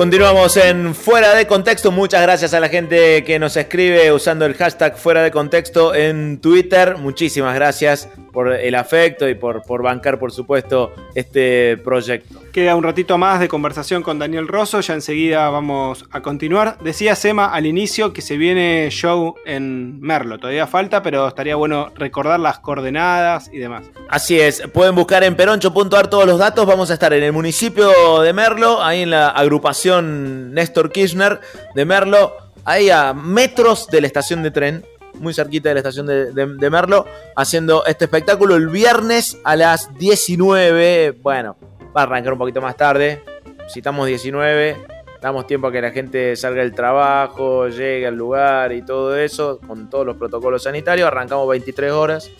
Continuamos en Fuera de Contexto. Muchas gracias a la gente que nos escribe usando el hashtag Fuera de Contexto en Twitter. Muchísimas gracias por el afecto y por, por bancar, por supuesto, este proyecto. Queda un ratito más de conversación con Daniel Rosso, ya enseguida vamos a continuar. Decía Sema al inicio que se viene show en Merlo, todavía falta, pero estaría bueno recordar las coordenadas y demás. Así es, pueden buscar en peroncho.ar todos los datos, vamos a estar en el municipio de Merlo, ahí en la agrupación Néstor Kirchner de Merlo, ahí a metros de la estación de tren, muy cerquita de la estación de, de, de, Merlo, haciendo este espectáculo el viernes a las 19. Bueno, va a arrancar un poquito más tarde. Si estamos 19, damos tiempo a que la gente salga del trabajo, llegue al lugar y todo eso, con todos los protocolos sanitarios. Arrancamos 23 horas.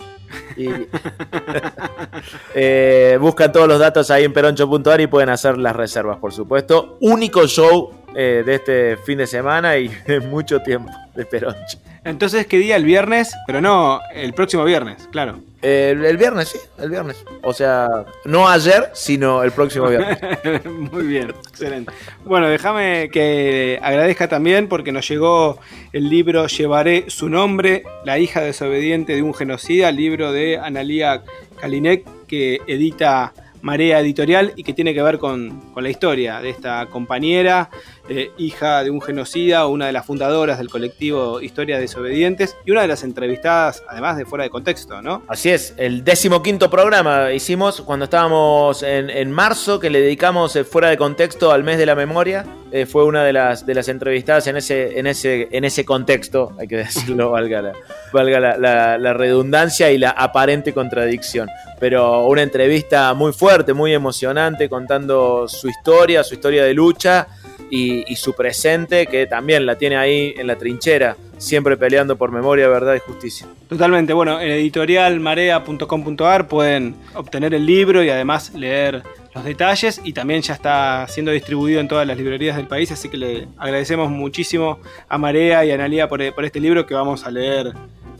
Y eh, buscan todos los datos ahí en peroncho.ar y pueden hacer las reservas, por supuesto. Único show eh, de este fin de semana y de mucho tiempo de Peroncho. Entonces, ¿qué día? El viernes, pero no el próximo viernes, claro. El, el, viernes, sí, el viernes. O sea, no ayer, sino el próximo viernes. Muy bien, excelente. Bueno, déjame que agradezca también porque nos llegó el libro Llevaré su nombre, La hija desobediente de un genocida, libro de Analía Kalinek que edita Marea Editorial y que tiene que ver con, con la historia de esta compañera, eh, hija de un genocida, una de las fundadoras del colectivo Historia Desobedientes y una de las entrevistadas, además de fuera de contexto, ¿no? Así es, el decimoquinto programa hicimos cuando estábamos en, en marzo, que le dedicamos eh, fuera de contexto al mes de la memoria. Eh, fue una de las, de las entrevistadas en ese, en, ese, en ese contexto, hay que decirlo, valga, la, valga la, redundancia y la aparente contradicción. Pero una entrevista muy fuerte, muy emocionante, contando su historia, su historia de lucha y, y, su presente, que también la tiene ahí en la trinchera, siempre peleando por memoria, verdad y justicia. Totalmente, bueno, en editorialmarea.com.ar pueden obtener el libro y además leer los detalles y también ya está siendo distribuido en todas las librerías del país, así que le agradecemos muchísimo a Marea y a Analia por, por este libro que vamos a leer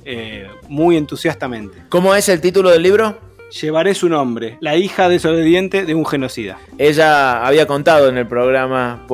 eh, muy entusiastamente. ¿Cómo es el título del libro? Llevaré su nombre, la hija desobediente de un genocida. Ella había contado en el programa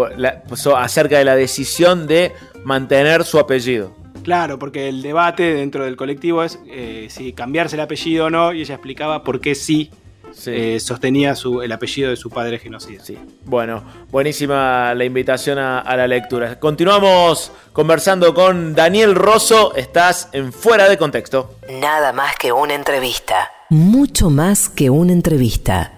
acerca de la decisión de mantener su apellido. Claro, porque el debate dentro del colectivo es eh, si cambiarse el apellido o no, y ella explicaba por qué sí, sí. Eh, sostenía su, el apellido de su padre genocida. Sí. Bueno, buenísima la invitación a, a, la lectura. Continuamos conversando con Daniel Rosso, estás en Fuera de Contexto. Nada más que una entrevista mucho más que una entrevista.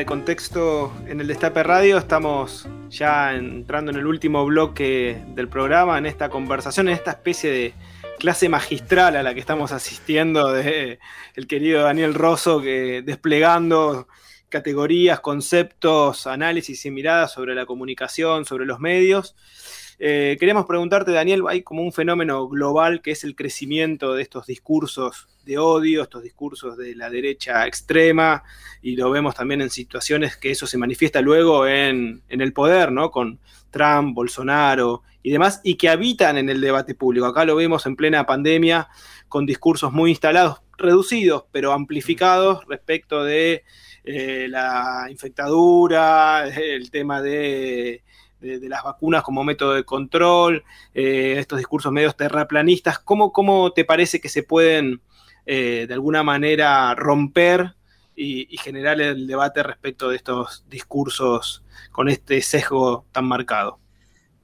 De contexto en el Destape Radio. Estamos ya entrando en el último bloque del programa, en esta conversación, en esta especie de clase magistral a la que estamos asistiendo de el querido Daniel Rosso, que desplegando categorías, conceptos, análisis y miradas sobre la comunicación, sobre los medios. Eh, queríamos preguntarte, Daniel, hay como un fenómeno global que es el crecimiento de estos discursos de odio, estos discursos de la derecha extrema, y lo vemos también en situaciones que eso se manifiesta luego en, en el poder, ¿no? Con Trump, Bolsonaro y demás, y que habitan en el debate público. Acá lo vemos en plena pandemia con discursos muy instalados, reducidos, pero amplificados respecto de eh, la infectadura, el tema de de, las vacunas como método de control, eh, estos discursos medios terraplanistas, ¿cómo, cómo te parece que se pueden eh, de alguna manera romper y, generar el debate respecto de estos discursos con este sesgo tan marcado.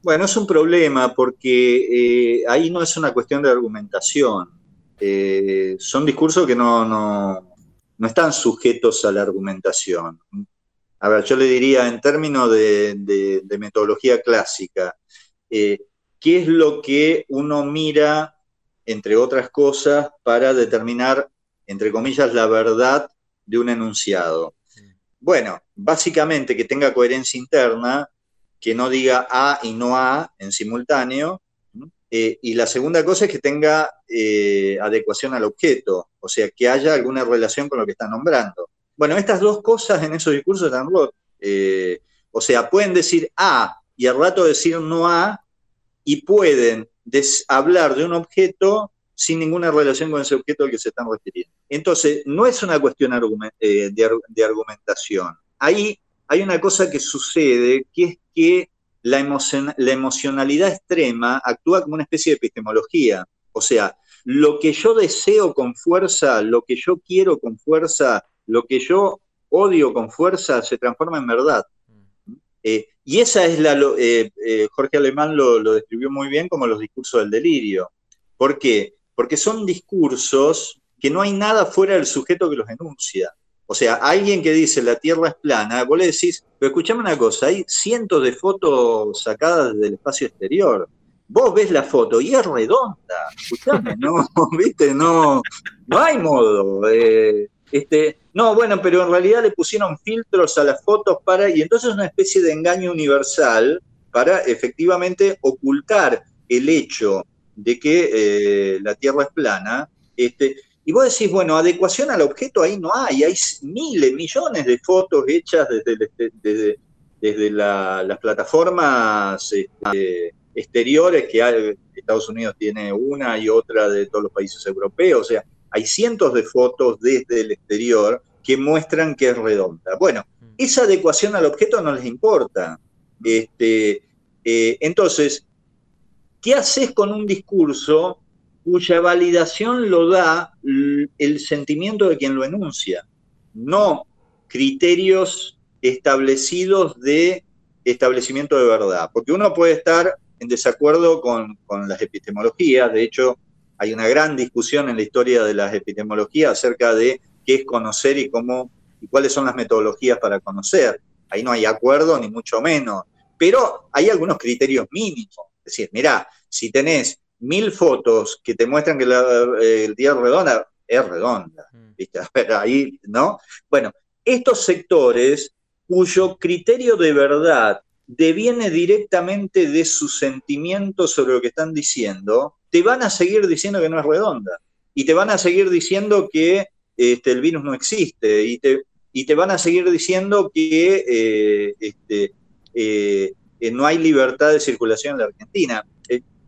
Bueno, es un problema porque eh, ahí no es una cuestión de argumentación. Son discursos que no, no, no, están sujetos a la argumentación. A ver, yo le diría en términos de, metodología clásica, eh, ¿qué es lo que uno mira, entre otras cosas, para determinar, entre comillas, la verdad de un enunciado? Bueno, básicamente que tenga coherencia interna, que no diga A y no A en simultáneo, eh, y la segunda cosa es que tenga eh, adecuación al objeto, o sea, que haya alguna relación con lo que está nombrando. Bueno, estas dos cosas en esos discursos rotos. Eh, o sea, pueden decir A y al rato decir no A, y pueden hablar de un objeto sin ninguna relación con ese objeto al que se están refiriendo. Entonces, no es una cuestión de, de argumentación. Ahí hay una cosa que sucede, que es que la, emocionalidad extrema actúa como una especie de epistemología. O sea, lo que yo deseo con fuerza, lo que yo quiero con fuerza, lo que yo odio con fuerza, se transforma en verdad. Eh, y esa es la... Eh, eh, Jorge Alemán lo, lo, describió muy bien como los discursos del delirio. ¿Por qué? Porque son discursos que no hay nada fuera del sujeto que los enuncia. O sea, alguien que dice la Tierra es plana, vos le decís, pero escuchame una cosa, hay cientos de fotos sacadas del espacio exterior. Vos ves la foto y es redonda. Escuchame, no, viste, no, no hay modo. Eh, este, no, bueno, pero en realidad le pusieron filtros a las fotos para, y entonces es una especie de engaño universal para efectivamente ocultar el hecho de que eh, la Tierra es plana, este, y vos decís, bueno, adecuación al objeto ahí no hay, hay miles, millones de fotos hechas desde, desde, las plataformas este, exteriores, que hay, Estados Unidos tiene una y otra de todos los países europeos, o sea, hay cientos de fotos desde el exterior que muestran que es redonda. Bueno, mm. esa adecuación al objeto no les importa. Este, eh, entonces, ¿qué haces con un discurso cuya validación lo da el sentimiento de quien lo enuncia, no criterios establecidos de establecimiento de verdad, porque uno puede estar en desacuerdo con, las epistemologías, de hecho hay una gran discusión en la historia de las epistemologías acerca de qué es conocer y cómo y cuáles son las metodologías para conocer. Ahí no hay acuerdo ni mucho menos, pero hay algunos criterios mínimos. Es decir, mira, si tenés mil fotos que te muestran que el día es redonda, es redonda. Mm. ¿viste? ahí, ¿no? Bueno, estos sectores cuyo criterio de verdad deviene directamente de su sentimiento sobre lo que están diciendo, te van a seguir diciendo que no es redonda. Y te van a seguir diciendo que este, el virus no existe. Y te, y te van a seguir diciendo que eh, este, eh, no hay libertad de circulación en la Argentina.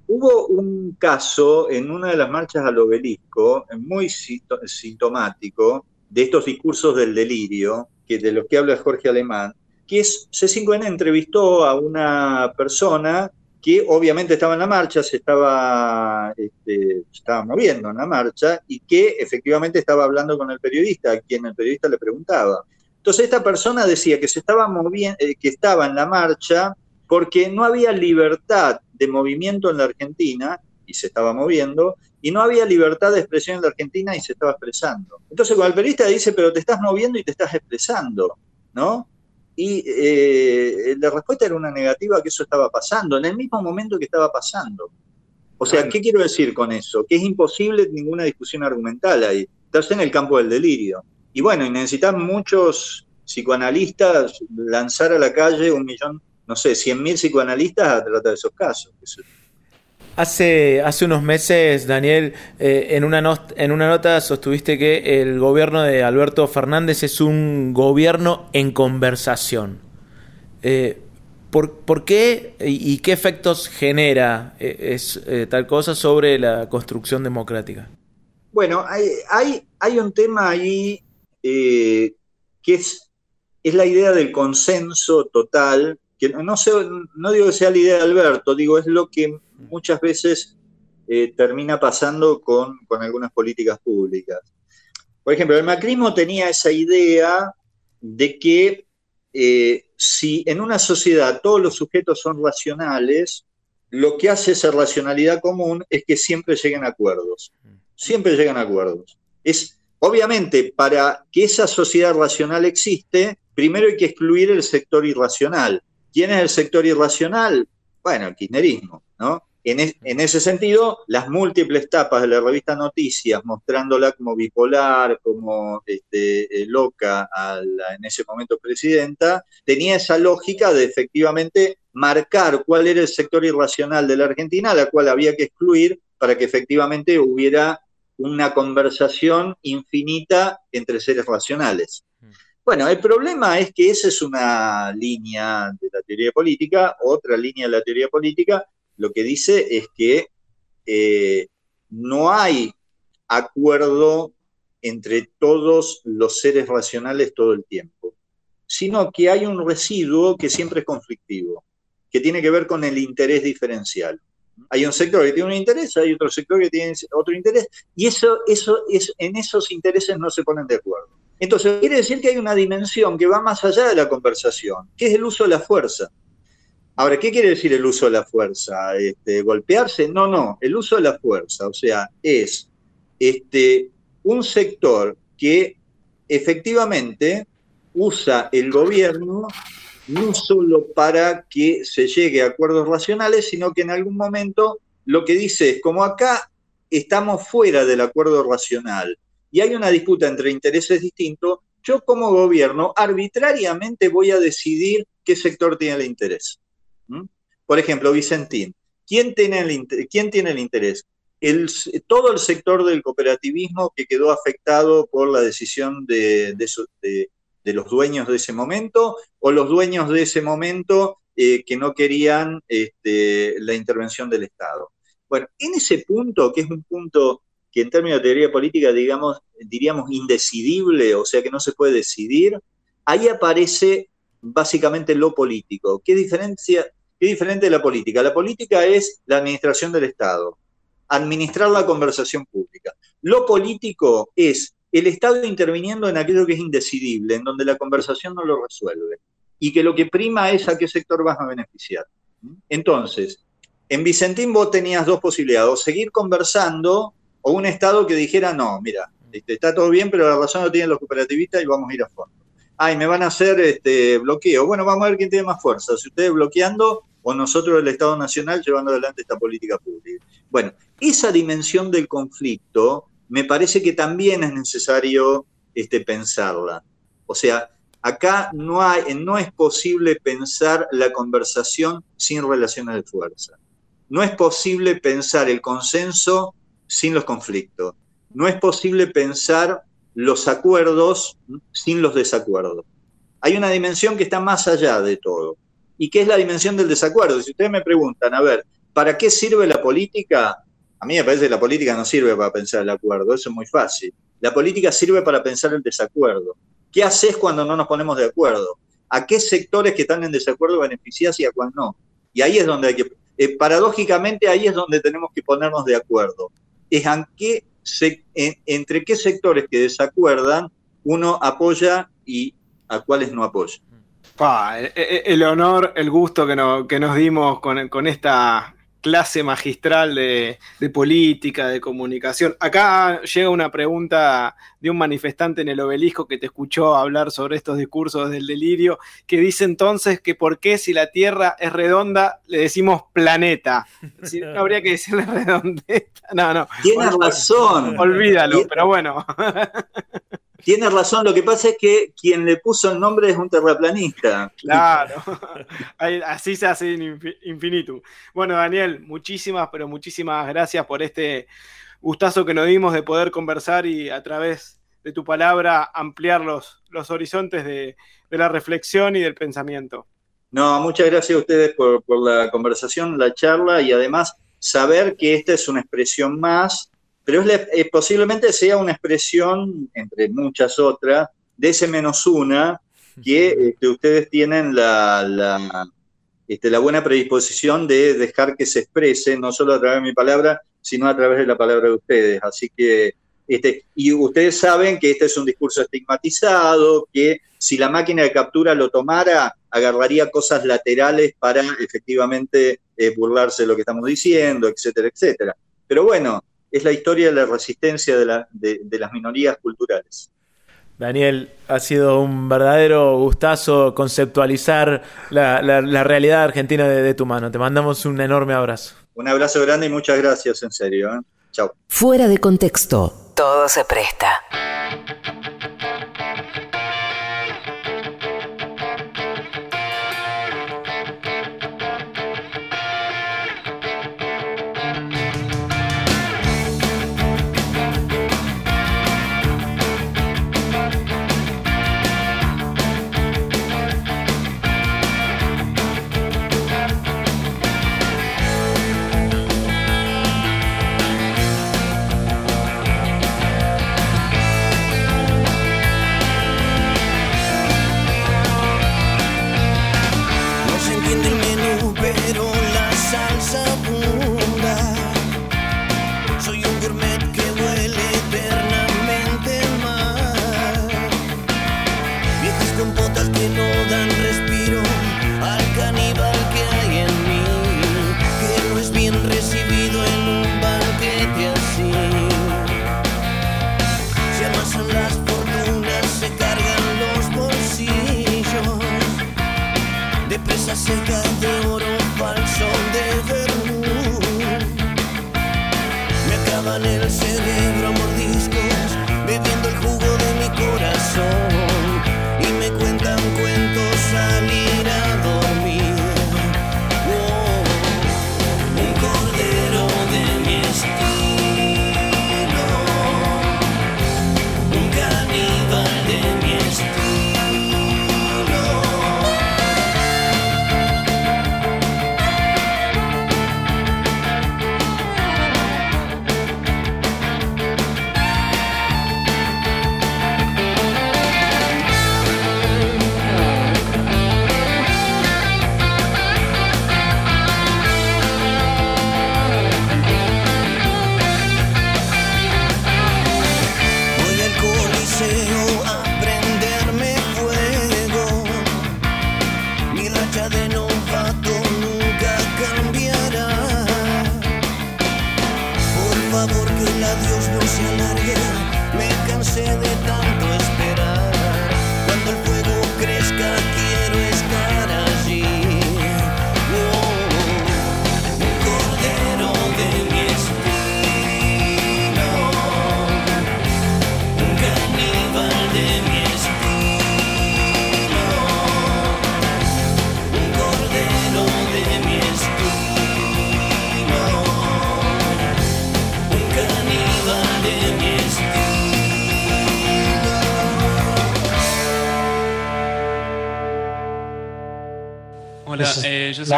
Hubo un caso en una de las marchas al obelisco, muy sintomático, de estos discursos del delirio, que de los que habla Jorge Alemán, que es, C5N entrevistó a una persona que obviamente estaba en la marcha, se estaba, este, estaba moviendo en la marcha y que efectivamente estaba hablando con el periodista, a quien el periodista le preguntaba. Entonces esta persona decía que se estaba eh, que estaba en la marcha porque no había libertad de movimiento en la Argentina y se estaba moviendo, y no había libertad de expresión en la Argentina y se estaba expresando. Entonces, cuando el periodista dice, pero te estás moviendo y te estás expresando, ¿no? Y eh, la respuesta era una negativa que eso estaba pasando, en el mismo momento que estaba pasando. O sea, ¿qué quiero decir con eso? Que es imposible ninguna discusión argumental ahí. Estás en el campo del delirio. Y bueno, y necesitan muchos psicoanalistas lanzar a la calle un millón no sé, 100.000 psicoanalistas a tratar esos casos. Hace, hace unos meses, Daniel, eh, en, una en una nota sostuviste que el gobierno de Alberto Fernández es un gobierno en conversación. Eh, ¿por, qué y, qué efectos genera eh, tal cosa sobre la construcción democrática? Bueno, hay, hay, hay un tema ahí que es, es la idea del consenso total que no, sé, no digo que sea la idea de Alberto, digo, es lo que muchas veces eh, termina pasando con, algunas políticas públicas. Por ejemplo, el macrismo tenía esa idea de que eh, si en una sociedad todos los sujetos son racionales, lo que hace esa racionalidad común es que siempre lleguen a acuerdos. Siempre llegan a acuerdos. Es, obviamente, para que esa sociedad racional existe, primero hay que excluir el sector irracional. ¿Quién es el sector irracional? Bueno, el kirchnerismo, ¿no? En, ese sentido, las múltiples tapas de la revista Noticias, mostrándola como bipolar, como este, eh, loca en ese momento presidenta, tenía esa lógica de efectivamente marcar cuál era el sector irracional de la Argentina, la cual había que excluir para que efectivamente hubiera una conversación infinita entre seres racionales. Bueno, el problema es que esa es una línea de la teoría política, otra línea de la teoría política lo que dice es que eh, no hay acuerdo entre todos los seres racionales todo el tiempo, sino que hay un residuo que siempre es conflictivo, que tiene que ver con el interés diferencial. Hay un sector que tiene un interés, hay otro sector que tiene otro interés, y eso, eso es, en esos intereses no se ponen de acuerdo. Entonces, quiere decir que hay una dimensión que va más allá de la conversación, que es el uso de la fuerza. Ahora, ¿qué quiere decir el uso de la fuerza? Este, ¿Golpearse? No, no, el uso de la fuerza, o sea, es este, un sector que efectivamente usa el gobierno no solo para que se llegue a acuerdos racionales, sino que en algún momento lo que dice es, como acá estamos fuera del acuerdo racional y hay una disputa entre intereses distintos, yo como gobierno arbitrariamente voy a decidir qué sector tiene el interés. Por ejemplo, Vicentín, ¿quién tiene el, ¿quién tiene el interés? Todo el sector del cooperativismo que quedó afectado por la decisión de, los dueños de ese momento o los dueños de ese momento eh, que no querían este, la intervención del Estado. Bueno, en ese punto, que es un punto que en términos de teoría política, digamos, diríamos indecidible, o sea que no se puede decidir, ahí aparece básicamente lo político. ¿Qué diferencia, ¿Qué diferente de la política? La política es la administración del Estado, administrar la conversación pública. Lo político es el Estado interviniendo en aquello que es indecidible, en donde la conversación no lo resuelve, y que lo que prima es a qué sector vas a beneficiar. Entonces, en Vicentín vos tenías dos posibilidades, o seguir conversando, o un Estado que dijera, no, mira, este, está todo bien, pero la razón lo tienen los cooperativistas y vamos a ir a fondo. Ay, me van a hacer este bloqueo. Bueno, vamos a ver quién tiene más fuerza. Si ustedes bloqueando, o nosotros el Estado Nacional llevando adelante esta política pública. Bueno, esa dimensión del conflicto me parece que también es necesario este, pensarla. O sea, acá no, hay, no es posible pensar la conversación sin relaciones de fuerza. No es posible pensar el consenso sin los conflictos. No es posible pensar los acuerdos sin los desacuerdos. Hay una dimensión que está más allá de todo y que es la dimensión del desacuerdo. Si ustedes me preguntan, a ver, ¿para qué sirve la política? A mí me parece que la política no sirve para pensar el acuerdo, eso es muy fácil. La política sirve para pensar el desacuerdo. ¿Qué haces cuando no nos ponemos de acuerdo? ¿A qué sectores que están en desacuerdo beneficias y a cuál no? Y ahí es donde hay que, eh, paradójicamente, ahí es donde tenemos que ponernos de acuerdo. Es en qué entre qué sectores que desacuerdan uno apoya y a cuáles no apoya. E, e, el, honor, el gusto que, nos dimos con, esta clase magistral de, política, de comunicación. Acá llega una pregunta de un manifestante en el obelisco que te escuchó hablar sobre estos discursos del delirio, que dice entonces que por qué si la Tierra es redonda le decimos planeta. Si, no habría que decirle redondeta. No, no. Tienes razón. Olvídalo, pero bueno. Tienes razón, lo que pasa es que quien le puso el nombre es un terraplanista. Claro, así se hace infinito. Bueno, Daniel, muchísimas, pero muchísimas gracias por este gustazo que nos dimos de poder conversar y a través de tu palabra ampliar los, los horizontes de, la reflexión y del pensamiento. No, muchas gracias a ustedes por, por la conversación, la charla y además saber que esta es una expresión más pero es, posiblemente sea una expresión, entre muchas otras, de ese menos una, que este, ustedes tienen la, este, la, buena predisposición de dejar que se exprese, no solo a través de mi palabra, sino a través de la palabra de ustedes. Así que Este, y ustedes saben que este es un discurso estigmatizado, que si la máquina de captura lo tomara, agarraría cosas laterales para efectivamente eh, burlarse de lo que estamos diciendo, etcétera, etcétera. Pero bueno, es la historia de la resistencia de, de las minorías culturales. Daniel, ha sido un verdadero gustazo conceptualizar la, realidad argentina de, tu mano. Te mandamos un enorme abrazo. Un abrazo grande y muchas gracias, en serio. ¿eh? Chao. Fuera de contexto, todo se presta.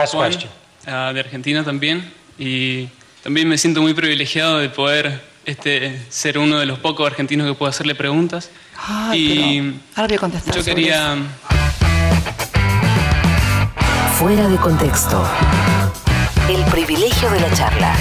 Juan, ah, de Argentina también, y también me siento muy privilegiado de poder este, ser uno de los pocos argentinos que puedo hacerle preguntas. y ahora voy a contestar. Yo quería... Fuera de contexto. El privilegio de la charla.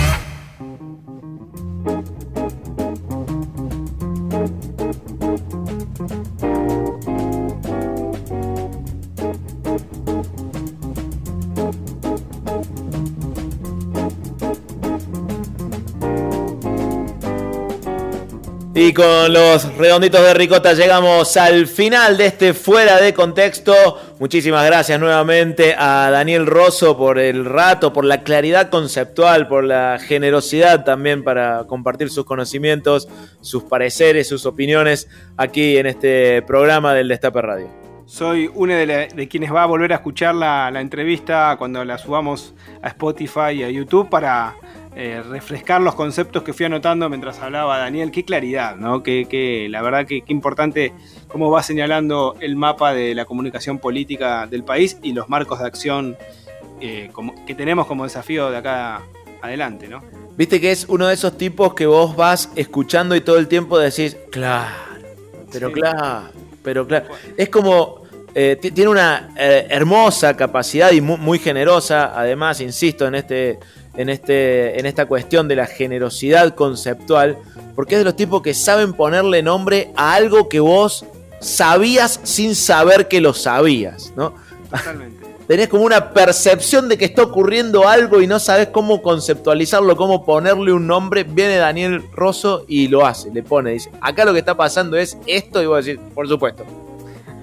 Y con los redonditos de ricota llegamos al final de este fuera de contexto. Muchísimas gracias nuevamente a Daniel Rosso por el rato, por la claridad conceptual, por la generosidad también para compartir sus conocimientos, sus pareceres, sus opiniones aquí en este programa del Destape Radio. Soy uno de, quienes va a volver a escuchar la entrevista cuando la subamos a Spotify y a YouTube para eh, refrescar los conceptos que fui anotando mientras hablaba Daniel. Qué claridad, ¿no? Que, la verdad que qué importante cómo va señalando el mapa de la comunicación política del país y los marcos de acción eh, que tenemos como desafío de acá adelante, ¿no? Viste que es uno de esos tipos que vos vas escuchando y todo el tiempo decís, claro, pero claro, pero claro. Es como eh, tiene una hermosa capacidad y muy, generosa, además, insisto, en este en, este, en esta cuestión de la generosidad conceptual, porque es de los tipos que saben ponerle nombre a algo que vos sabías sin saber que lo sabías, ¿no? Totalmente. Tenés como una percepción de que está ocurriendo algo y no sabes cómo conceptualizarlo, cómo ponerle un nombre. Viene Daniel Rosso y lo hace, le pone, dice, acá lo que está pasando es esto y vos decís, por supuesto,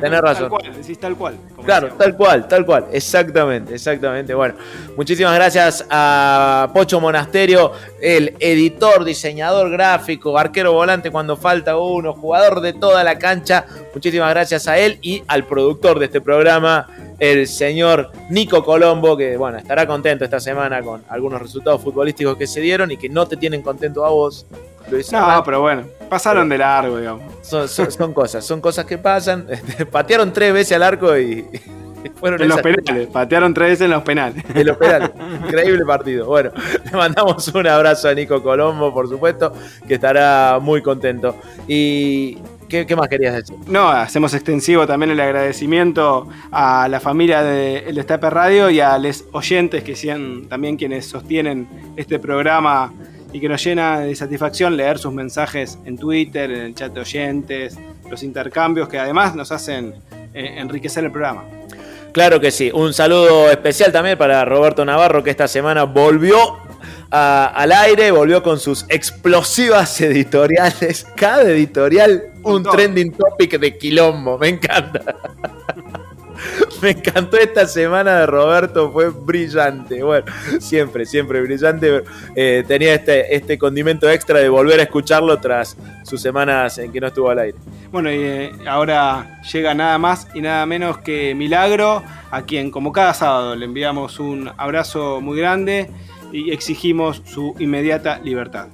Tenés razón. Tal cual, decís tal cual. Claro, tal cual, tal cual. Exactamente, exactamente. Bueno, muchísimas gracias a Pocho Monasterio, el editor, diseñador gráfico, arquero volante cuando falta uno, jugador de toda la cancha. Muchísimas gracias a él y al productor de este programa, el señor Nico Colombo, que bueno, estará contento esta semana con algunos resultados futbolísticos que se dieron y que no te tienen contento a vos. No, pero bueno, pasaron de largo, digamos. Son, cosas, son cosas que pasan. Patearon tres veces al arco y, fueron en los penales, patearon tres veces en los penales. En los penales. Increíble partido. Bueno, le mandamos un abrazo a Nico Colombo, por supuesto, que estará muy contento. Y ¿Qué, más querías decir? No, hacemos extensivo también el agradecimiento a la familia de El Destape Radio y a los oyentes que sean también quienes sostienen este programa y que nos llena de satisfacción leer sus mensajes en Twitter, en el chat de oyentes, los intercambios que además nos hacen eh, enriquecer el programa. Claro que sí. Un saludo especial también para Roberto Navarro que esta semana volvió al aire, volvió con sus explosivas editoriales. Cada editorial un trending topic de quilombo. Me encanta. Me encantó esta semana de Roberto, fue brillante. Bueno, siempre, siempre brillante. Eh, tenía este, este condimento extra de volver a escucharlo tras sus semanas en que no estuvo al aire. Bueno, y eh, ahora llega nada más y nada menos que Milagro, a quien como cada sábado le enviamos un abrazo muy grande y exigimos su inmediata libertad.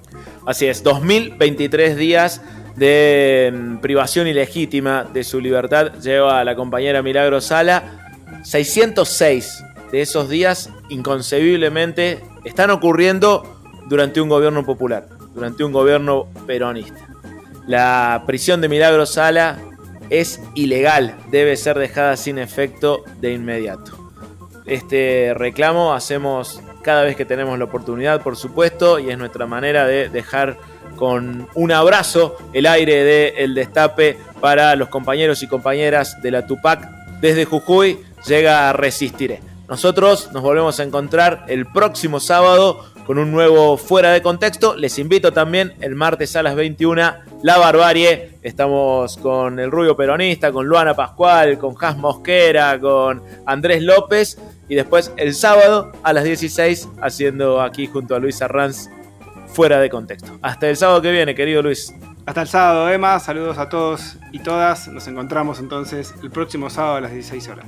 Así es, 2023 días de mm, privación ilegítima de su libertad lleva a la compañera Milagro Sala. 606 de esos días, inconcebiblemente, están ocurriendo durante un gobierno popular, durante un gobierno peronista. La prisión de Milagro Sala es ilegal, debe ser dejada sin efecto de inmediato. Este reclamo hacemos cada vez que tenemos la oportunidad, por supuesto, y es nuestra manera de dejar con un abrazo el aire del el destape para los compañeros y compañeras de la Tupac desde Jujuy llega a Resistiré. Nosotros nos volvemos a encontrar el próximo sábado con un nuevo Fuera de Contexto. Les invito también el martes a las 21, La Barbarie. Estamos con el Rubio Peronista, con Luana Pascual, con Jas Mosquera, con Andrés López. Y después el sábado a las 16 haciendo aquí junto a Luis Arranz Fuera de Contexto. Hasta el sábado que viene, querido Luis. Hasta el sábado, Emma. Saludos a todos y todas. Nos encontramos entonces el próximo sábado a las 16 horas.